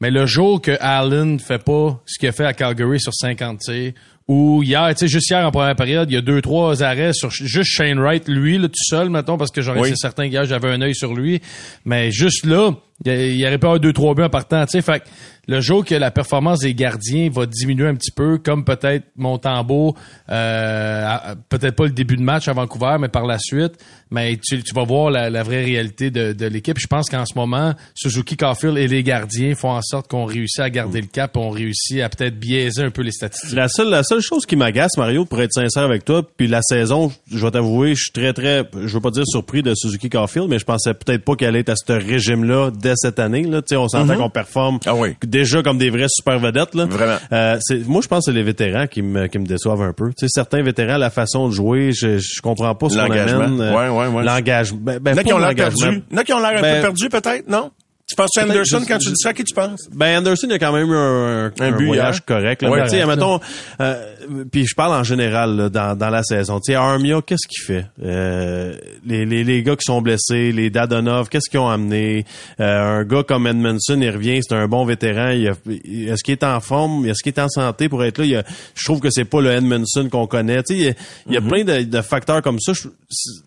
Mais le jour que Allen fait pas ce qu'il a fait à Calgary sur 50 tirs, ou hier, tu sais, juste hier en première période, il y a deux, trois arrêts sur juste Shane Wright, lui, là, tout seul, mettons, parce que j'aurais Oui. certain qu'hier, j'avais un œil sur lui. Mais juste là, il y, il aurait pas eu deux, trois buts en partant, tu sais. Fait que le jour que la performance des gardiens va diminuer un petit peu, comme peut-être Montembeau, euh, peut-être pas le début de match à Vancouver, mais par la suite, mais tu, tu vas voir la, la vraie réalité de, de l'équipe. Je pense qu'en ce moment, Suzuki Caulfield et les gardiens font en sorte qu'on réussit à garder le cap, on réussit à peut-être biaiser un peu les statistiques. La seule, la seule chose qui m'agace, Mario, pour être sincère avec toi, puis la saison, je vais t'avouer, je suis très, très, je veux pas dire surpris de Suzuki Caulfield, mais je pensais peut-être pas qu'elle allait être à ce régime-là dès cette année. Là. On s'entend qu'on performe Ah oui. déjà comme des vrais super vedettes. Là. Vraiment. Euh, c'est, moi, je pense que c'est les vétérans qui me, qui me déçoivent un peu. Tu sais, certains vétérans, la façon de jouer, je, je comprends pas ce qu'on amène. euh, Ouais, ouais, ouais. L'engagement. Ben, ben, Il y en a pas qui ont l'air perdus. Qui ont l'air un Ben, peu perdus, peut-être, non? Tu penses à Anderson juste- quand tu dis ça? À qui tu penses? Ben Anderson il a quand même eu un, un, Un but voyage hier. correct. Là. Ouais, Mais, tu sais, correct, mettons, euh, puis je parle en général là, dans, dans la saison. Tu sais, Armia, qu'est-ce qu'il fait? Euh, les, les, les gars qui sont blessés, les Dadonov, qu'est-ce qu'ils ont amené? Euh, Un gars comme Edmondson, il revient, c'est un bon vétéran. Il a- Est-ce qu'il est en forme? Est-ce qu'il est en santé pour être là? Il a- Je trouve que c'est pas le Edmondson qu'on connaît. Tu sais, il y a, il y a plein de, de facteurs comme ça. Je-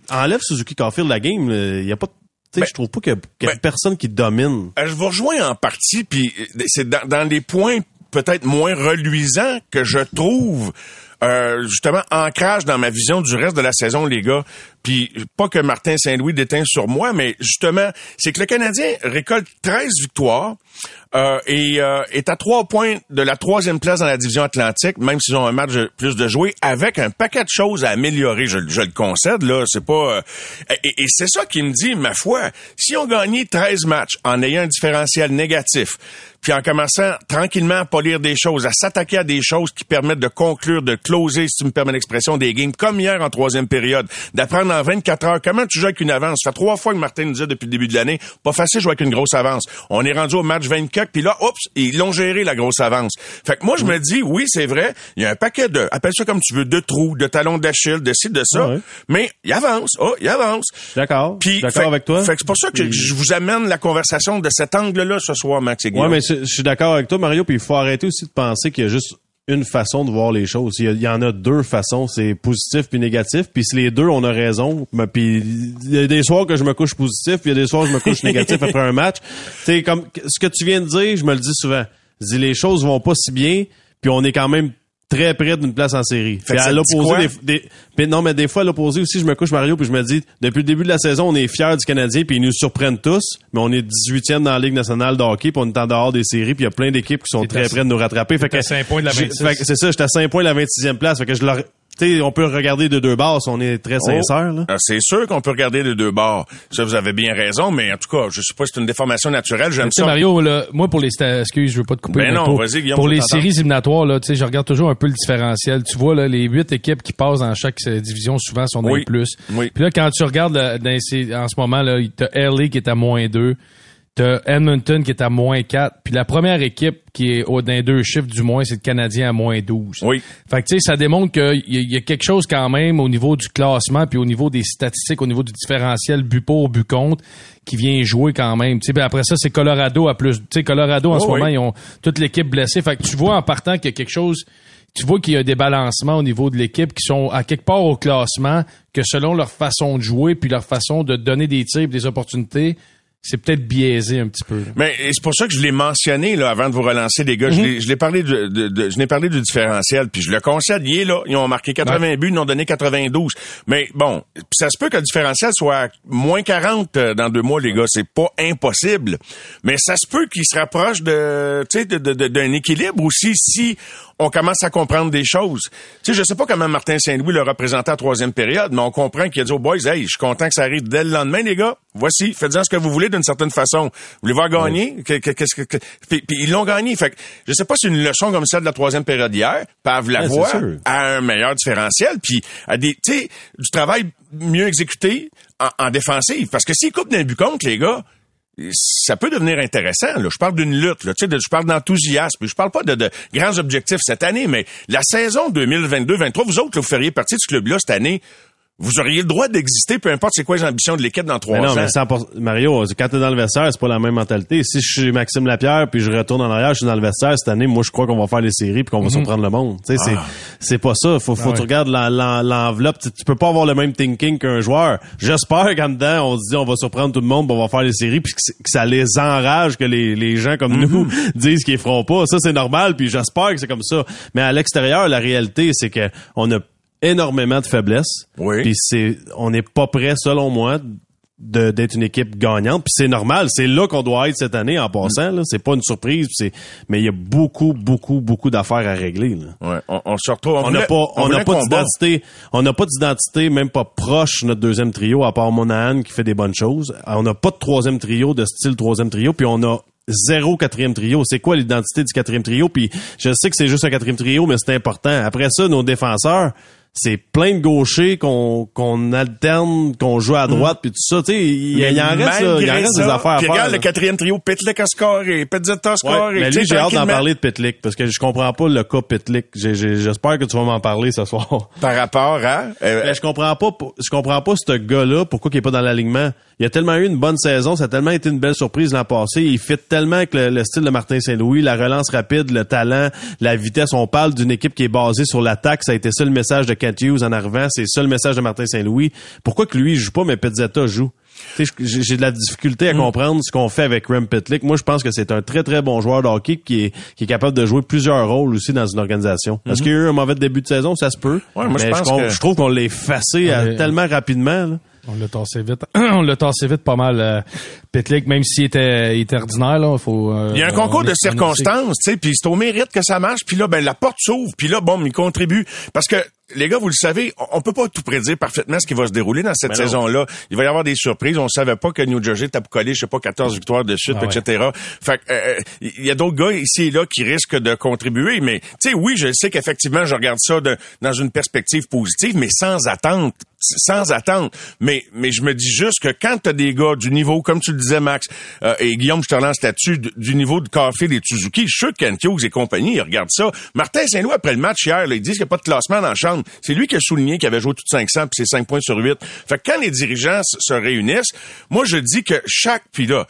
enlève Suzuki Caulfield de la game. là, Il y a pas. Sais, Ben, je trouve pas qu'il y a, qu'il y a ben, personne qui domine. Euh, Je vous rejoins en partie, puis euh, c'est dans, dans les points peut-être moins reluisants que je trouve euh, justement ancrage dans ma vision du reste de la saison, les gars. Puis pas que Martin Saint-Louis déteint sur moi, mais justement, c'est que le Canadien récolte 13 victoires euh, et euh, est à trois points de la troisième place dans la division Atlantique, même s'ils ont un match plus de jouer, avec un paquet de choses à améliorer. Je, je le concède, là, c'est pas... euh, et et c'est ça qui me dit, ma foi, si on gagnait 13 matchs en ayant un différentiel négatif, puis en commençant tranquillement à polir des choses, à s'attaquer à des choses qui permettent de conclure, de closer, si tu me permets l'expression, des games, comme hier en troisième période, d'apprendre en 24 heures comment tu joues avec une avance? Ça fait trois fois que Martin nous dit depuis le début de l'année, pas facile de jouer avec une grosse avance. On est rendu au match 24, puis là, oups, ils l'ont géré, la grosse avance. Fait que moi, je me dis, oui, c'est vrai, il y a un paquet de, appelle ça comme tu veux, de trous, de talons d'Achille, de ci, de ça, Ouais. mais il avance, oh, il avance. D'accord. D'accord avec toi. Fait que c'est pour ça que je vous amène la conversation de cet angle-là ce soir, Max et Guillaume. Ouais, mais je, je suis d'accord avec toi, Mario, puis il faut arrêter aussi de penser qu'il y a juste une façon de voir les choses. Il y, en a deux façons, c'est positif puis négatif. Puis si les deux, on a raison. mais Puis il y a des soirs que je me couche positif, puis il y a des soirs que je me couche négatif après un match. Sais, comme ce que tu viens de dire, je me le dis souvent. Je dis les choses vont pas si bien, puis on est quand même très près d'une place en série. Fait Puis à l'opposé, des, des- non, mais des fois à l'opposé aussi, je me couche Mario, puis je me dis, depuis le début de la saison, on est fiers du Canadien, puis ils nous surprennent tous, mais on est 18e dans la Ligue nationale de hockey, puis on est en dehors des séries, puis il y a plein d'équipes qui sont très près de nous rattraper. Fait que cinq points de la j'ai- 26. fait que C'est ça, j'étais à 5 points de la 26e place. Fait que je leur, tu sais, on peut regarder de deux bases, on est très sincère, là. Ah, C'est sûr qu'on peut regarder les deux bords. Ça, vous avez bien raison, mais en tout cas, je sais pas si c'est une déformation naturelle. J'aime ça. Mario, là, moi, pour les, excuse, je veux pas te couper. Ben mais non, pour, vas-y, Guillaume, pour les séries éliminatoires, là, tu sais, je regarde toujours un peu le différentiel. Tu vois, là, les huit équipes qui passent dans chaque euh, division, souvent, sont dans Oui. les plus. Oui. Puis là, quand tu regardes, là, dans ces- en ce moment, là, t'as LA qui est à moins 2. T'as Edmonton qui est à moins 4. Puis la première équipe qui est au, les deux chiffres du moins, c'est le Canadien à moins 12. Oui. Fait que tu sais, ça démontre qu'il y, y a quelque chose quand même au niveau du classement, puis au niveau des statistiques, au niveau du différentiel but pour, but contre, qui vient jouer quand même. Tu sais, après ça, c'est Colorado à plus. Tu sais, Colorado en Oh ce oui. moment, ils ont toute l'équipe blessée. Fait que tu vois en partant qu'il y a quelque chose. Tu vois qu'il y a des balancements au niveau de l'équipe qui sont à quelque part au classement, que selon leur façon de jouer puis leur façon de donner des tirs, des opportunités, c'est peut-être biaisé un petit peu. Mais c'est pour ça que je l'ai mentionné là avant de vous relancer les gars. Je l'ai- Je l'ai parlé de, de- de- je n'ai parlé du différentiel puis je le concède, il est là. Ils ont marqué 80 buts, ils ont donné 92. Mais bon, ça se peut que le différentiel soit moins 40 euh, dans deux mois les gars, c'est pas impossible. Mais ça se peut qu'il se rapproche de tu sais d'un équilibre aussi si on commence à comprendre des choses. Tu sais, je sais pas comment Martin Saint-Louis le représentait à troisième période, mais on comprend qu'il a dit aux boys, hey, je suis content que ça arrive dès le lendemain, les gars. Voici, faites-en ce que vous voulez d'une certaine façon. Vous voulez voir gagner? Que- que- Qu'est-ce que, que- puis, puis ils l'ont gagné. Fait que, je sais pas si une leçon comme celle de la troisième période hier peuvent la sûr. à un meilleur différentiel, puis à des, tu sais, du travail mieux exécuté en, en défensive. Parce que s'ils coupent d'un but contre, les gars, ça peut devenir intéressant. Là. Je parle d'une lutte, là, tu sais, de- je parle d'enthousiasme. Je parle pas de, de grands objectifs cette année, mais la saison 2022-23, vous autres, là, vous feriez partie de ce club-là cette année. Vous auriez le droit d'exister, peu importe c'est quoi les ambitions de l'équipe dans trois Mais non, ans. mais 100%, Mario, quand t'es dans le vestiaire, c'est pas la même mentalité. Si je suis Maxime Lapierre puis je retourne en arrière, je suis dans le vestiaire cette année, moi je crois qu'on va faire les séries puis qu'on va surprendre le monde. Tu sais, c'est c'est pas ça. Faut faut que tu regardes l'en- l'en- l'enveloppe. Tu, tu peux pas avoir le même thinking qu'un joueur. J'espère qu'en dedans, on se dit on va surprendre tout le monde, puis on va faire les séries puis que, ça les enrage que les, les gens comme nous disent qu'ils feront pas. Ça c'est normal puis j'espère que c'est comme ça. Mais à l'extérieur, la réalité c'est que on a énormément de faiblesses. Oui. Puis c'est on n'est pas prêt selon moi de- d'être une équipe gagnante puis c'est normal c'est là qu'on doit être cette année en passant là c'est pas une surprise c'est mais il y a beaucoup beaucoup beaucoup d'affaires à régler là. Ouais, on, on se retrouve. on n'a pas on n'a pas d'identité on n'a pas d'identité même pas proche notre deuxième trio à part Monahan qui fait des bonnes choses on n'a pas de troisième trio de style troisième trio puis on a zéro quatrième trio. C'est quoi l'identité du quatrième trio? Puis je sais que c'est juste un quatrième trio, mais c'est important. Après ça, nos défenseurs, c'est plein de gauchers qu'on qu'on alterne, qu'on joue à droite, puis tout ça. Tu sais, il, il en reste, là, il en reste ça, des affaires à faire. regarde là. le quatrième trio, Pitlick a scoré, Pezzetta a scoré. Ouais, mais lui, j'ai hâte d'en parler de Pitlick, parce que je comprends pas le cas Pitlick. J'espère que tu vas m'en parler ce soir. Par rapport à... euh, je comprends pas, je comprends pas ce gars-là, pourquoi il est pas dans l'alignement. Il a tellement eu une bonne saison, ça a tellement été une belle surprise l'an passé. Il fit tellement avec le, le style de Martin Saint-Louis, la relance rapide, le talent, la vitesse. On parle d'une équipe qui est basée sur l'attaque. Ça a été ça le message de Kent Hughes en arrivant. C'est ça le message de Martin Saint-Louis. Pourquoi que lui, il joue pas, mais Pizzetta joue? j'ai de la difficulté à comprendre ce qu'on fait avec Rem Pitlick. Moi, je pense que c'est un très, très bon joueur de hockey qui est, qui est capable de jouer plusieurs rôles aussi dans une organisation. Est-ce qu'il y a eu un mauvais début de saison? Ça se peut. Ouais, moi, je Mais pense com- que- je trouve qu'on l'a effacé tellement rapidement. là. On l'a tassé vite. on l'a tassé vite pas mal. Euh, Pitlick, même s'il était, il était ordinaire, là, faut. euh, Il y a un on concours de circonstances, tu sais, puis c'est au mérite que ça marche, puis là, ben la porte s'ouvre, puis là, bon, il contribue. Parce que, les gars, vous le savez, on- peut pas tout prédire parfaitement ce qui va se dérouler dans cette non. saison-là. Il va y avoir des surprises. On savait pas que New Jersey tape collé, je sais pas, 14 victoires de suite, Ah ouais. etc. Fait que, euh, il y a d'autres gars ici et là qui risquent de contribuer, mais, tu sais, oui, je sais qu'effectivement, je regarde ça de- dans une perspective positive, mais sans attente sans attente. Mais, mais je me dis juste que quand tu des gars du niveau, comme tu le disais, Max, euh, et Guillaume, je te relance là-dessus, du, niveau de Caulfield et de Suzuki, je suis Ken Hughes et compagnie, ils regardent ça. Martin Saint-Louis, après le match hier, là, il dit qu'il n'y a pas de classement dans la chambre. C'est lui qui a souligné qu'il avait joué tout 500 puis c'est 5 points sur 8. Fait que quand les dirigeants se réunissent, moi, je dis que chaque, puis là,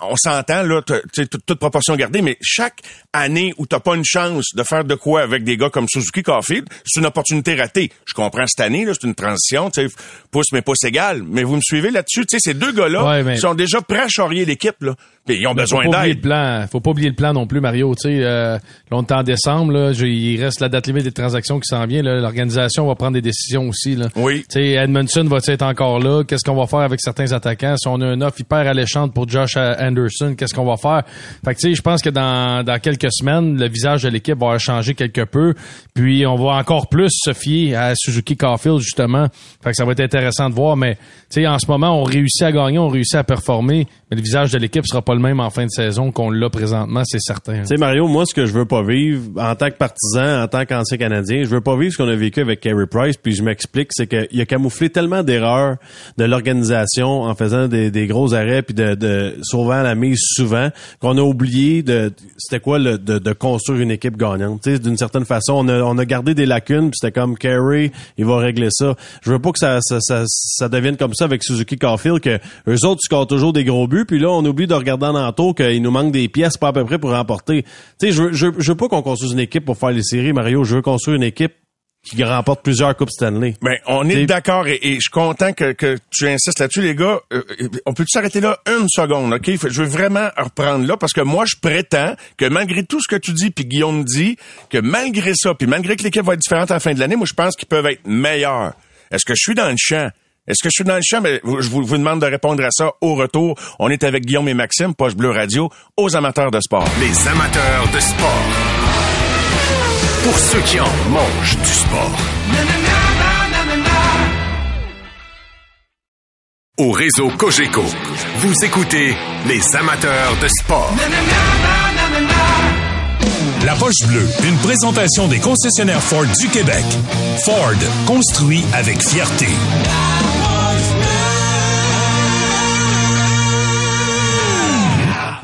on s'entend, là, toute proportion gardée, mais chaque année où t'as pas une chance de faire de quoi avec des gars comme Suzuki Caulfield, c'est une opportunité ratée. Je comprends cette année, là, c'est une transition, tu sais, pouce mais pouce égal. Mais vous me suivez là-dessus, tu sais, ces deux gars-là Ouais, mais- sont déjà prêts à charrier l'équipe, là. Puis ils ont Mais besoin faut pas oublier le d'aide. plan. Faut pas oublier le plan non plus, Mario. Tu sais, euh, là, on est en décembre. Là, il reste la date limite des transactions qui s'en vient. L'organisation va prendre des décisions aussi. Là. Oui. Tu sais, Edmondson va être encore là. Qu'est-ce qu'on va faire avec certains attaquants? Si on a une offre hyper alléchante pour Josh Anderson, qu'est-ce qu'on va faire? Fait que tu sais, je pense que dans, dans quelques semaines, le visage de l'équipe va changer quelque peu. Puis on va encore plus se fier à Suzuki Caulfield justement. Fait que ça va être intéressant de voir. Mais en ce moment, on réussit à gagner, on réussit à performer, mais le visage de l'équipe sera pas le même en fin de saison qu'on l'a présentement, c'est certain. Tu sais, Mario, moi, ce que je veux pas vivre, en tant que partisan, en tant qu'ancien Canadien, je veux pas vivre ce qu'on a vécu avec Carey Price, puis je m'explique, c'est qu'il a camouflé tellement d'erreurs de l'organisation en faisant des, des gros arrêts, puis de, de sauvant la mise souvent, qu'on a oublié de, c'était quoi, le, de, construire une équipe gagnante. D'une certaine façon, on a, on a gardé des lacunes, puis c'était comme Carey, il va régler ça. Je veux pas que ça, ça, devienne comme ça avec Suzuki Caulfield, que eux autres scorent toujours des gros buts, puis là, on oublie de regarder en entour qu'il nous manque des pièces pas à peu près pour remporter. Tu sais, je je, je veux pas qu'on construise une équipe pour faire les séries, Mario. Je veux construire une équipe qui remporte plusieurs coupes Stanley. Ben, on est d'accord et, et je suis content que, que tu insistes là-dessus, les gars. Euh, on peut s'arrêter là une seconde, OK? Je veux vraiment reprendre là parce que moi, je prétends que malgré tout ce que tu dis, puis Guillaume dit, que malgré ça, puis malgré que l'équipe va être différente à la fin de l'année, moi, je pense qu'ils peuvent être meilleurs. Est-ce que je suis dans le champ? Est-ce que je suis dans le champ? Ben, je vous, vous demande de répondre à ça au retour. On est avec Guillaume et Maxime, Poche Bleu Radio, aux amateurs de sport. Les amateurs de sport. Pour ceux qui en mangent du sport. Au réseau Cogeco, vous écoutez les amateurs de sport. La poche bleue, une présentation des concessionnaires Ford du Québec. Ford, construit avec fierté.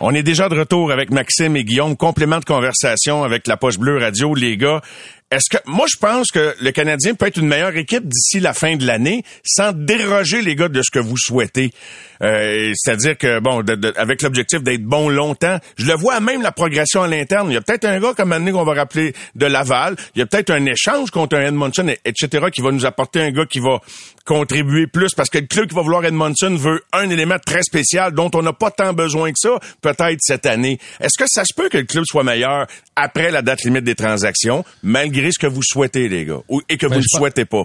On est déjà de retour avec Maxime et Guillaume. Complément de conversation avec la Poche Bleue Radio, les gars. Est-ce que moi je pense que le Canadien peut être une meilleure équipe d'ici la fin de l'année sans déroger les gars de ce que vous souhaitez. Euh, C'est-à-dire que bon, de- de- avec l'objectif d'être bon longtemps, je le vois même la progression à l'interne. Il y a peut-être un gars comme année qu'on va rappeler de Laval. Il y a peut-être un échange contre un Edmondson, et- etc. qui va nous apporter un gars qui va contribuer plus parce que le club qui va vouloir Edmondson veut un élément très spécial dont on n'a pas tant besoin que ça, peut-être cette année. Est-ce que ça se peut que le club soit meilleur après la date limite des transactions, malgré ce que vous souhaitez, les gars, ou- et que Ben, vous ne souhaitez pas?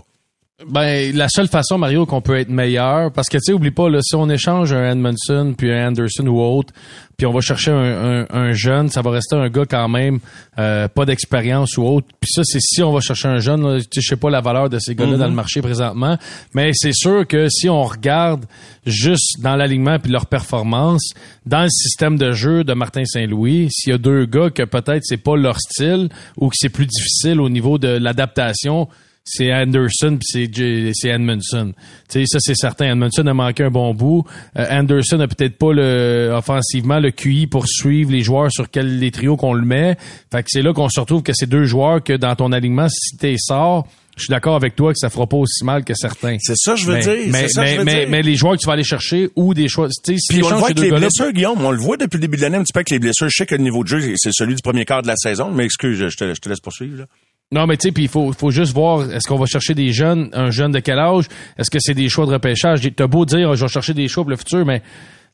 Ben, la seule façon, Mario, qu'on peut être meilleur, parce que, tu sais, oublie pas, là, si on échange un Edmondson, puis un Anderson ou autre, puis on va chercher un, un- un jeune, ça va rester un gars quand même, euh, pas d'expérience ou autre. Puis ça, c'est si on va chercher un jeune, là, tu sais, je sais pas la valeur de ces gars-là dans le marché présentement, mais c'est sûr que si on regarde juste dans l'alignement puis leur performance, dans le système de jeu de Martin Saint-Louis, s'il y a deux gars que peut-être c'est pas leur style ou que c'est plus difficile au niveau de l'adaptation, c'est Anderson puis c'est Edmondson. Tu sais ça c'est certain. Edmondson a manqué un bon bout. Euh, Anderson a peut-être pas le offensivement le QI pour suivre les joueurs sur quel les trios qu'on le met. Fait que c'est là qu'on se retrouve que ces deux joueurs que dans ton alignement si t'es sort, je suis d'accord avec toi que ça fera pas aussi mal que certains. C'est ça je veux mais, dire, Mais, ça mais, je veux mais, dire. mais les joueurs que tu vas aller chercher ou des choix, tu sais, si Puis on le voit avec les blessures, Guillaume. On le voit depuis le début de l'année un petit peu avec les blessures. Je sais que le niveau de jeu, c'est celui du premier quart de la saison. Mais excuse, je te, je te laisse poursuivre. Là. Non, mais tu sais, puis il faut, faut juste voir, est-ce qu'on va chercher des jeunes, un jeune de quel âge? Est-ce que c'est des choix de repêchage? T'as beau dire, je vais chercher des choix pour le futur, mais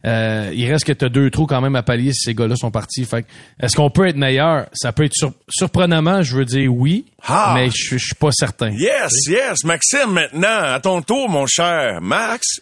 euh, il reste que t'as deux trous quand même à pallier si ces gars-là sont partis. Fait que, est-ce qu'on peut être meilleur? Ça peut être sur- surprenamment, je veux dire oui, Ah! mais je je suis pas certain. Yes, yes. Maxime, maintenant, à ton tour, mon cher Max.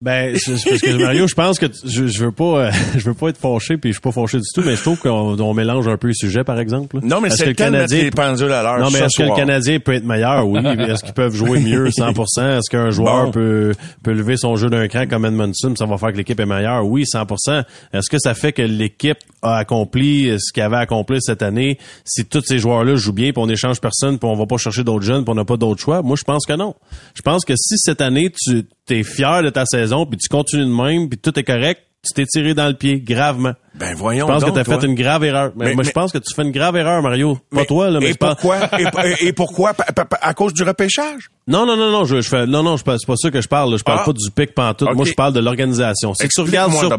Ben, c'est parce que Mario, je pense que je, je veux pas, euh, je veux pas être fâché, puis je suis pas fâché du tout, mais je trouve qu'on on mélange un peu les sujets, par exemple. Non, mais Est-ce c'est que le les pendules à l'heure Non, mais ce est-ce que le. Canadien peut être meilleur? Oui. Est-ce qu'ils peuvent jouer mieux 100%? Est-ce qu'un joueur Bon. peut, peut lever son jeu d'un cran comme Edmondson? Ça va faire que l'équipe est meilleure? Oui, 100%. Est-ce que ça fait que l'équipe a accompli ce qu'elle avait accompli cette année? Si tous ces joueurs-là jouent bien puis on échange personne puis on va pas chercher d'autres jeunes puis on n'a pas d'autres choix? Moi, je pense que non. Je pense que si cette année, tu es fier de ta saison puis tu continues de même puis tout est correct, tu t'es tiré dans le pied gravement. Ben voyons Je pense donc, que tu as toi. fait une grave erreur. Mais, Mais- moi, mais- je pense que tu fais une grave erreur, Mario. Pas toi, là, mais et je pense- pourquoi, et, et pourquoi? À cause du repêchage? non, non, non, non, je, je fais, non, non, je, c'est pas ça que je parle. là. Je parle Ah. pas du pic pantoute. Moi, je parle de l'organisation. Si tu regardes sur,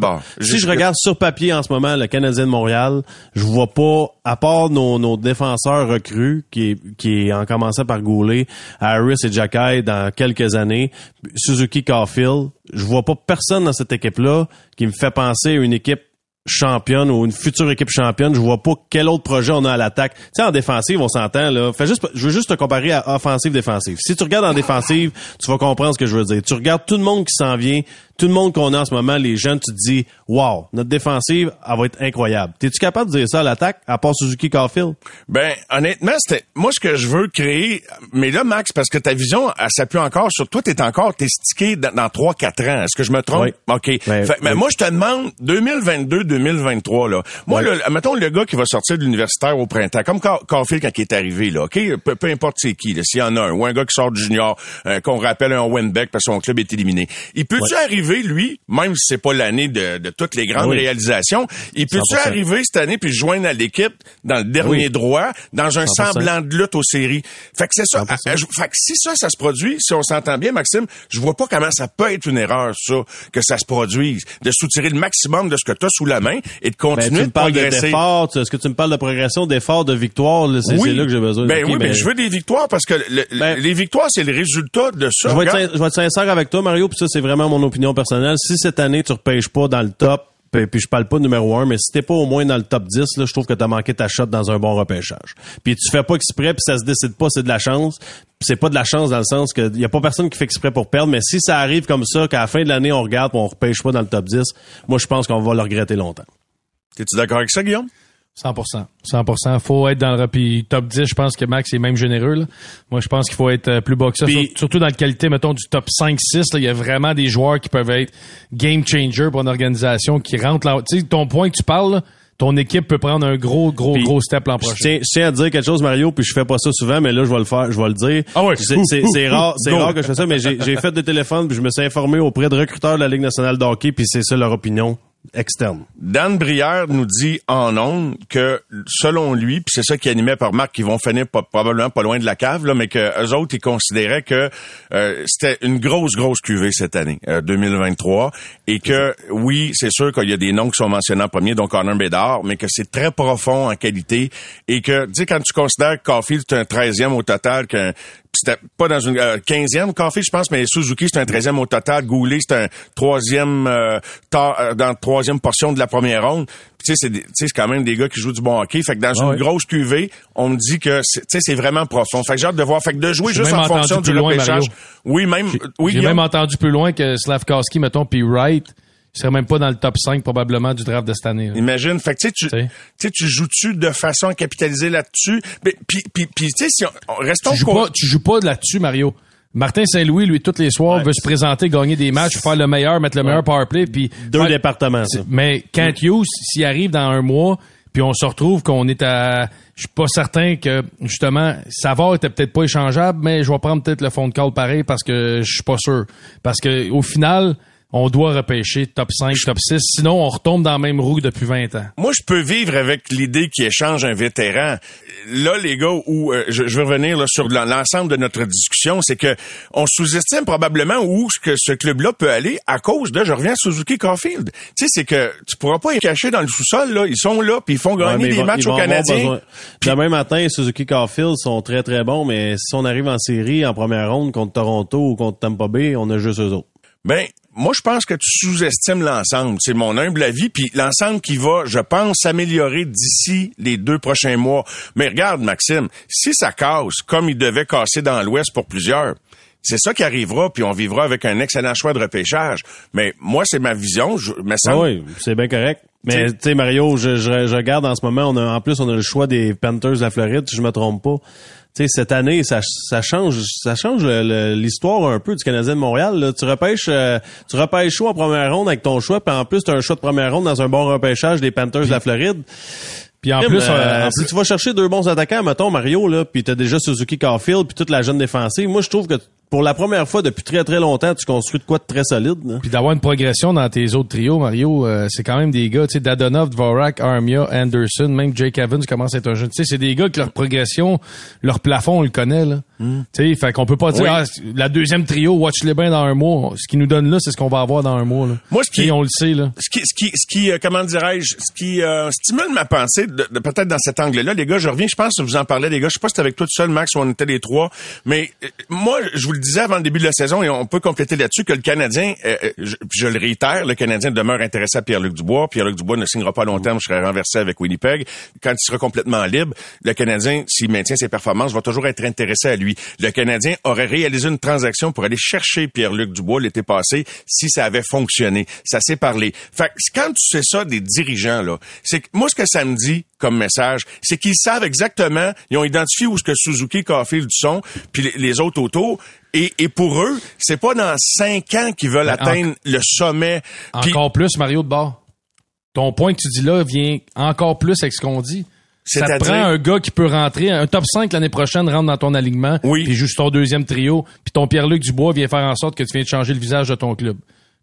si je regarde sur papier en ce moment le Canadien de Montréal, je vois pas, à part nos, nos défenseurs recrues, qui, qui en commençant par Goulet, Harris et Jacky dans quelques années, Suzuki Caulfield, je vois pas personne dans cette équipe-là qui me fait penser à une équipe championne ou une future équipe championne, je vois pas quel autre projet on a à l'attaque. Tu sais, en défensive, on s'entend, là. Je veux juste te comparer à offensive-défensive. Si tu regardes en défensive, tu vas comprendre ce que je veux dire. Tu regardes tout le monde qui s'en vient, tout le monde qu'on a en ce moment, les jeunes, tu te dis, wow, notre défensive, elle va être incroyable. T'es-tu capable de dire ça à l'attaque, à part Suzuki Caulfield? Ben, honnêtement, c'était moi ce que je veux créer. Mais là, Max, parce que ta vision, elle s'appuie encore sur toi, t'es encore t'es stické dans, dans 3-4 ans. Est-ce que je me trompe? Oui. OK. Ben, Fait- mais oui. moi, je te demande 2022-2023, là. Moi, Oui. le- mettons le gars qui va sortir de l'universitaire au printemps, comme Car- Caulfield quand il est arrivé, là, OK? Peu, peu importe c'est qui, s'il y en a un, ou un gars qui sort du junior, euh, qu'on rappelle un Wenbeck parce que son club est éliminé. Il peut-tu arriver, lui, même si c'est pas l'année de, de toutes les grandes Ah oui. réalisations, il peut-tu 100%. arriver cette année puis joindre à l'équipe dans le dernier Oui. droit, dans un 100%. semblant de lutte aux séries? Fait que c'est ça. 100%. Ah, je- Fait que si ça, ça se produit, si on s'entend bien, Maxime, je vois pas comment ça peut être une erreur, ça, que ça se produise. De soutirer le maximum de ce que tu as sous la main et de Ben, continuer tu me de parles progresser. tu- est-ce que tu me parles de progression, d'effort, de victoire? C'est c'est là que j'ai besoin. Ben Ok, oui, mais je veux des victoires parce que le- Ben- les victoires, c'est le résultat de ça. Je vais, être, je vais être sincère avec toi, Mario, puis ça, c'est vraiment mon opinion personnelle. Si cette année, tu repêches pas dans le top, puis, je parle pas numéro un, mais si t'es pas au moins dans le top 10, là, je trouve que t'as manqué ta shot dans un bon repêchage. Puis tu fais pas exprès, puis ça se décide pas, c'est de la chance. C'est pas de la chance dans le sens que y a pas personne qui fait exprès pour perdre, mais si ça arrive comme ça, qu'à la fin de l'année, on regarde, on repêche pas dans le top 10, moi, je pense qu'on va le regretter longtemps. T'es-tu d'accord avec ça, Guillaume? 100%. 100%. Faut être dans le puis top 10, je pense que Max est même généreux. là. Moi, je pense qu'il faut être euh, plus bas que ça. Sur- surtout dans la qualité, mettons, du top 5-6. là, Il y a vraiment des joueurs qui peuvent être game changer pour une organisation qui rentre là. Tu sais, ton point que tu parles, là, ton équipe peut prendre un gros, gros, gros step l'an Je prochain. tiens, je tiens à dire quelque chose, Mario, puis je fais pas ça souvent, mais là, je vais le faire, je vais le dire. Ah ouais. C'est, rare, c'est rare que je fais ça, mais j'ai, j'ai fait des téléphones, puis je me suis informé auprès de recruteurs de la Ligue nationale de hockey, puis c'est ça leur opinion externe. Dan Brière nous dit en ondes que selon lui, puis c'est ça qui animait par Marc, qui vont finir probablement pas loin de la cave, là, mais que eux autres ils considéraient que euh, c'était une grosse grosse cuvée cette année, euh, 2023, et que oui, c'est sûr qu'il y a des noms qui sont mentionnés en premier, donc Connor Bédard, mais que c'est très profond en qualité et que tu sais quand tu considères que Caulfield est un 13e au total, qu'un c'était pas dans une euh, 15e Caulfield, je pense, mais Suzuki c'est un 13e au total, Goulet c'est un troisième euh, euh, dans la troisième portion de la première ronde. Tu sais, c'est des- tu sais, c'est quand même des gars qui jouent du bon hockey. Fait que dans Ah une grosse cuvée, on me dit que c'est- tu sais, c'est vraiment profond. Fait que j'ai hâte de voir. Fait que de jouer juste en fonction du repêchage. Oui, même. Oui, J'ai même entendu plus loin que Slavkowski, mettons, puis Wright, serait même pas dans le top 5 probablement du draft de cette année. là. Imagine, fait que tu sais, tu, Tu sais. tu sais, tu joues-tu de façon à capitaliser là-dessus? Mais puis, puis, puis tu sais, si on, on- restons Tu joues pas, tu joues pas là-dessus, Mario. Martin Saint-Louis, lui, tous les soirs, veut se présenter, gagner des matchs, faire le meilleur, mettre le meilleur power play, puis Deux faire- départements, ça. Mais Kent Hughes, s'il arrive dans un mois, puis on se retrouve qu'on est à... Je suis pas certain que, justement, Savard était peut-être pas échangeable, mais je vais prendre peut-être le fond de call pareil parce que je suis pas sûr. Parce que au final, on doit repêcher top 5, top 6. Sinon, on retombe dans la même roue depuis 20 ans. Moi, je peux vivre avec l'idée qu'il échange un vétéran. Là, les gars, où euh, je, je veux revenir là, sur l'ensemble de notre discussion, c'est que on sous-estime probablement où ce que ce club-là peut aller à cause de, je reviens à Suzuki Caulfield. Tu sais, c'est que tu pourras pas les cacher dans le sous-sol. Là, ils sont là, puis ils font gagner Ouais, des ils vont- matchs ils aux Canadiens. Demain matin, Suzuki Carfield sont très très bons, mais si on arrive en série en première ronde contre Toronto ou contre Tampa Bay, on a juste eux autres. Ben, moi, je pense que tu sous-estimes l'ensemble. C'est mon humble avis. Puis l'ensemble qui va, je pense, s'améliorer d'ici les deux prochains mois. Mais regarde, Maxime, si ça casse comme il devait casser dans l'Ouest pour plusieurs, c'est ça qui arrivera, puis on vivra avec un excellent choix de repêchage. Mais moi, c'est ma vision. Je, me Ah oui, c'est bien correct. Mais tu sais, Mario, je, je, je regarde en ce moment, on a, en plus, on a le choix des Panthers de la Floride, si je me trompe pas. Tu sais, cette année, ça, ça change, ça change l'histoire un peu du Canadien de Montréal. là. Tu repêches, euh, tu repêches chaud en première ronde avec ton choix, puis en plus, tu as un choix de première ronde dans un bon repêchage des Panthers de la Floride. Puis en plus, euh, euh, si tu vas chercher deux bons attaquants, mettons Mario, là, puis t'as déjà Suzuki Carfield, puis toute la jeune défensive, moi je trouve que pour la première fois depuis très très longtemps, tu construis de quoi de très solide. là. Puis d'avoir une progression dans tes autres trios, Mario, euh, c'est quand même des gars, tu sais, Dadonov, Dvorak, Armia, Anderson, même Jake Evans commence à être un jeune. Tu sais, c'est des gars que leur progression, leur plafond, on le connaît, là. Tu sais, fait qu'on peut pas dire, Oui. ah, la deuxième trio, watch-les bien dans un mois. Ce qu'ils nous donne là, c'est ce qu'on va avoir dans un mois, là. Moi, ce qui- sais, on le sait, là. ce qui, ce qui, ce qui, euh, comment dirais-je, ce qui euh, stimule ma pensée, de, de- peut-être dans cet angle-là, les gars, je reviens, je pense que vous en parlez, les gars, je sais pas si c'était avec toi tout seul, Max, ou on était les trois, mais euh, moi, je vous le disais avant le début de la saison, et on peut compléter là-dessus, que le Canadien, euh, euh, je, je le réitère, le Canadien demeure intéressé à Pierre-Luc Dubois. Pierre-Luc Dubois ne signera pas à long terme, je serai renversé avec Winnipeg. Quand il sera complètement libre, le Canadien, s'il maintient ses performances, va toujours être intéressé à lui. Le Canadien aurait réalisé une transaction pour aller chercher Pierre-Luc Dubois l'été passé si ça avait fonctionné. Ça s'est parlé. Fait que quand tu sais ça des dirigeants, là, c'est que moi, ce que ça me dit comme message, c'est qu'ils savent exactement, ils ont identifié où ce que Suzuki, Caulfield sont, puis les, autres autour. Et, et pour eux, c'est pas dans cinq ans qu'ils veulent Ben, atteindre le sommet. Encore plus, Mario de bord. Ton point que tu dis là vient encore plus avec ce qu'on dit. Ça te prend un gars qui peut rentrer, un top 5 l'année prochaine rentre dans ton alignement, Oui. puis juste ton deuxième trio, puis ton Pierre-Luc Dubois vient faire en sorte que tu viens de changer le visage de ton club.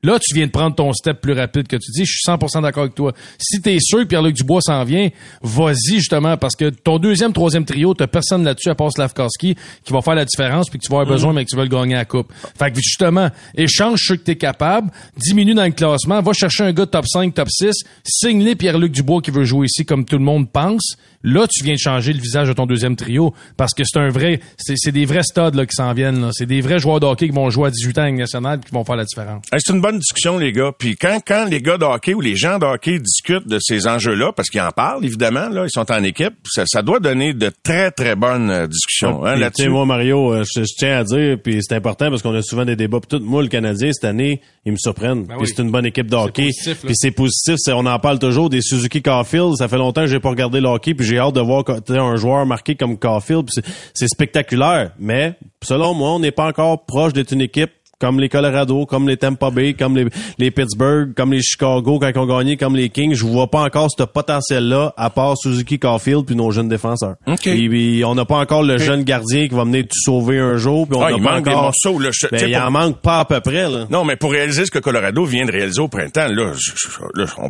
Là, tu viens de prendre ton step plus rapide que tu dis. Je suis 100% d'accord avec toi. Si t'es sûr que Pierre-Luc Dubois s'en vient, vas-y justement, parce que ton deuxième, troisième trio, t'as personne là-dessus à part Slavkowski qui va faire la différence puis que tu vas avoir besoin, mais que tu veux le gagner à la coupe. Fait que justement, échange ce que t'es capable, diminue dans le classement, va chercher un gars top 5, top 6, signe-les Pierre-Luc Dubois qui veut jouer ici comme tout le monde pense. Là, tu viens de changer le visage de ton deuxième trio parce que c'est un vrai, c'est c'est des vrais studs là, qui s'en viennent. là. C'est des vrais joueurs de hockey qui vont jouer à 18 ans Ligue nationale qui vont faire la différence. Hey, c'est une bonne discussion, les gars. Puis quand, quand les gars de hockey ou les gens de hockey discutent de ces enjeux-là, parce qu'ils en parlent, évidemment, là, ils sont en équipe, ça, ça doit donner de très, très bonnes euh, discussions hein, Puis, tu sais, là-dessus. moi, Mario, euh, je, je tiens à dire, puis c'est important parce qu'on a souvent des débats. Puis tout, moi, le Canadien, cette année, ils me surprennent. Ben oui. c'est une bonne équipe de hockey. positif. Puis c'est positif. c'est- on en parle toujours des Suzuki Caulfield. Ça fait longtemps que j'ai pas regardé le hockey, puis j'ai hâte de voir un joueur marqué comme Caulfield. C'est spectaculaire. Mais selon moi, on n'est pas encore proche d'être une équipe comme les Colorado, comme les Tampa Bay, comme les, les Pittsburgh, comme les Chicago quand ils ont gagné, comme les Kings. Je vois pas encore ce potentiel-là à part Suzuki Caulfield puis nos jeunes défenseurs. OK. Puis- puis on n'a pas encore le jeune gardien qui va venir tout sauver un jour. Puis on Ah, il pas manque des encore... morceaux, là. Je- Ben, il pour- en manque pas à peu près. Là. Non, mais pour réaliser ce que Colorado vient de réaliser au printemps, là, je, je- là, on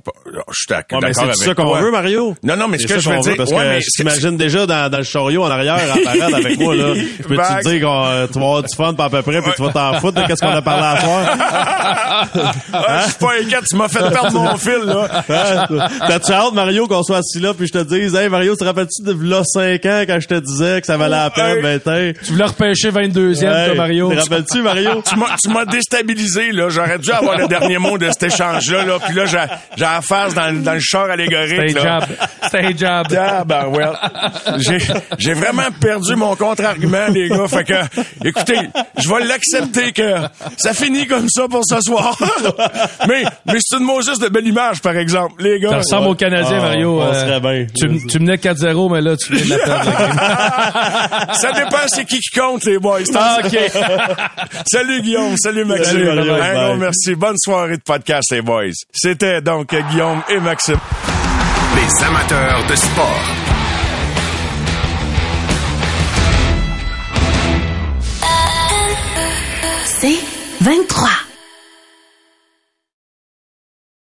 je suis d'accord Ouais, avec c'est ça qu'on veut, Mario? Non, non, mais ce que je veux dire, parce ouais, que je t'imagine déjà dans, dans le chariot en arrière en parade avec moi là. Je peux te dire qu'on tu vas avoir du fun pas à peu près puis tu vas t'en foutre de qu'est-ce qu'on a parlé à soir? Ah, je suis pas inquiet, tu m'as fait perdre mon fil, là. T'as-tu hâte, Mario, qu'on soit assis là puis je te dise, hey Mario, tu te rappelles-tu de là 5 ans quand je te disais que ça valait la peine, Hey. ben t'es. Tu voulais repêcher 22e, Hey, toi, Mario. Te rappelles-tu, Mario? Tu m'as, déstabilisé, là. J'aurais dû avoir le dernier mot de cet échange-là, là. Puis là, j'ai, j'ai la face dans, le- dans le char allégorique, C'était un là. jab. C'était un. Ah, ben, well. J'ai, j'ai vraiment perdu mon contre-argument, les gars. Fait que, écoutez, je vais l'accepter que ça finit comme ça pour ce soir. mais, mais c'est une Moses de belle image, par exemple, les gars. Ça ressemble au Canadien, Ah, Mario. on euh, serait bien. Tu, tu menais 4-0, mais là, tu viens de la perdre. ça dépend c'est qui qui compte, les boys. Ah, OK. Salut Guillaume, salut Maxime. Salut, Mario. Gros merci. Bonne soirée de podcast, les boys. C'était donc Guillaume et Maxime. Les amateurs de sport. C'est 23.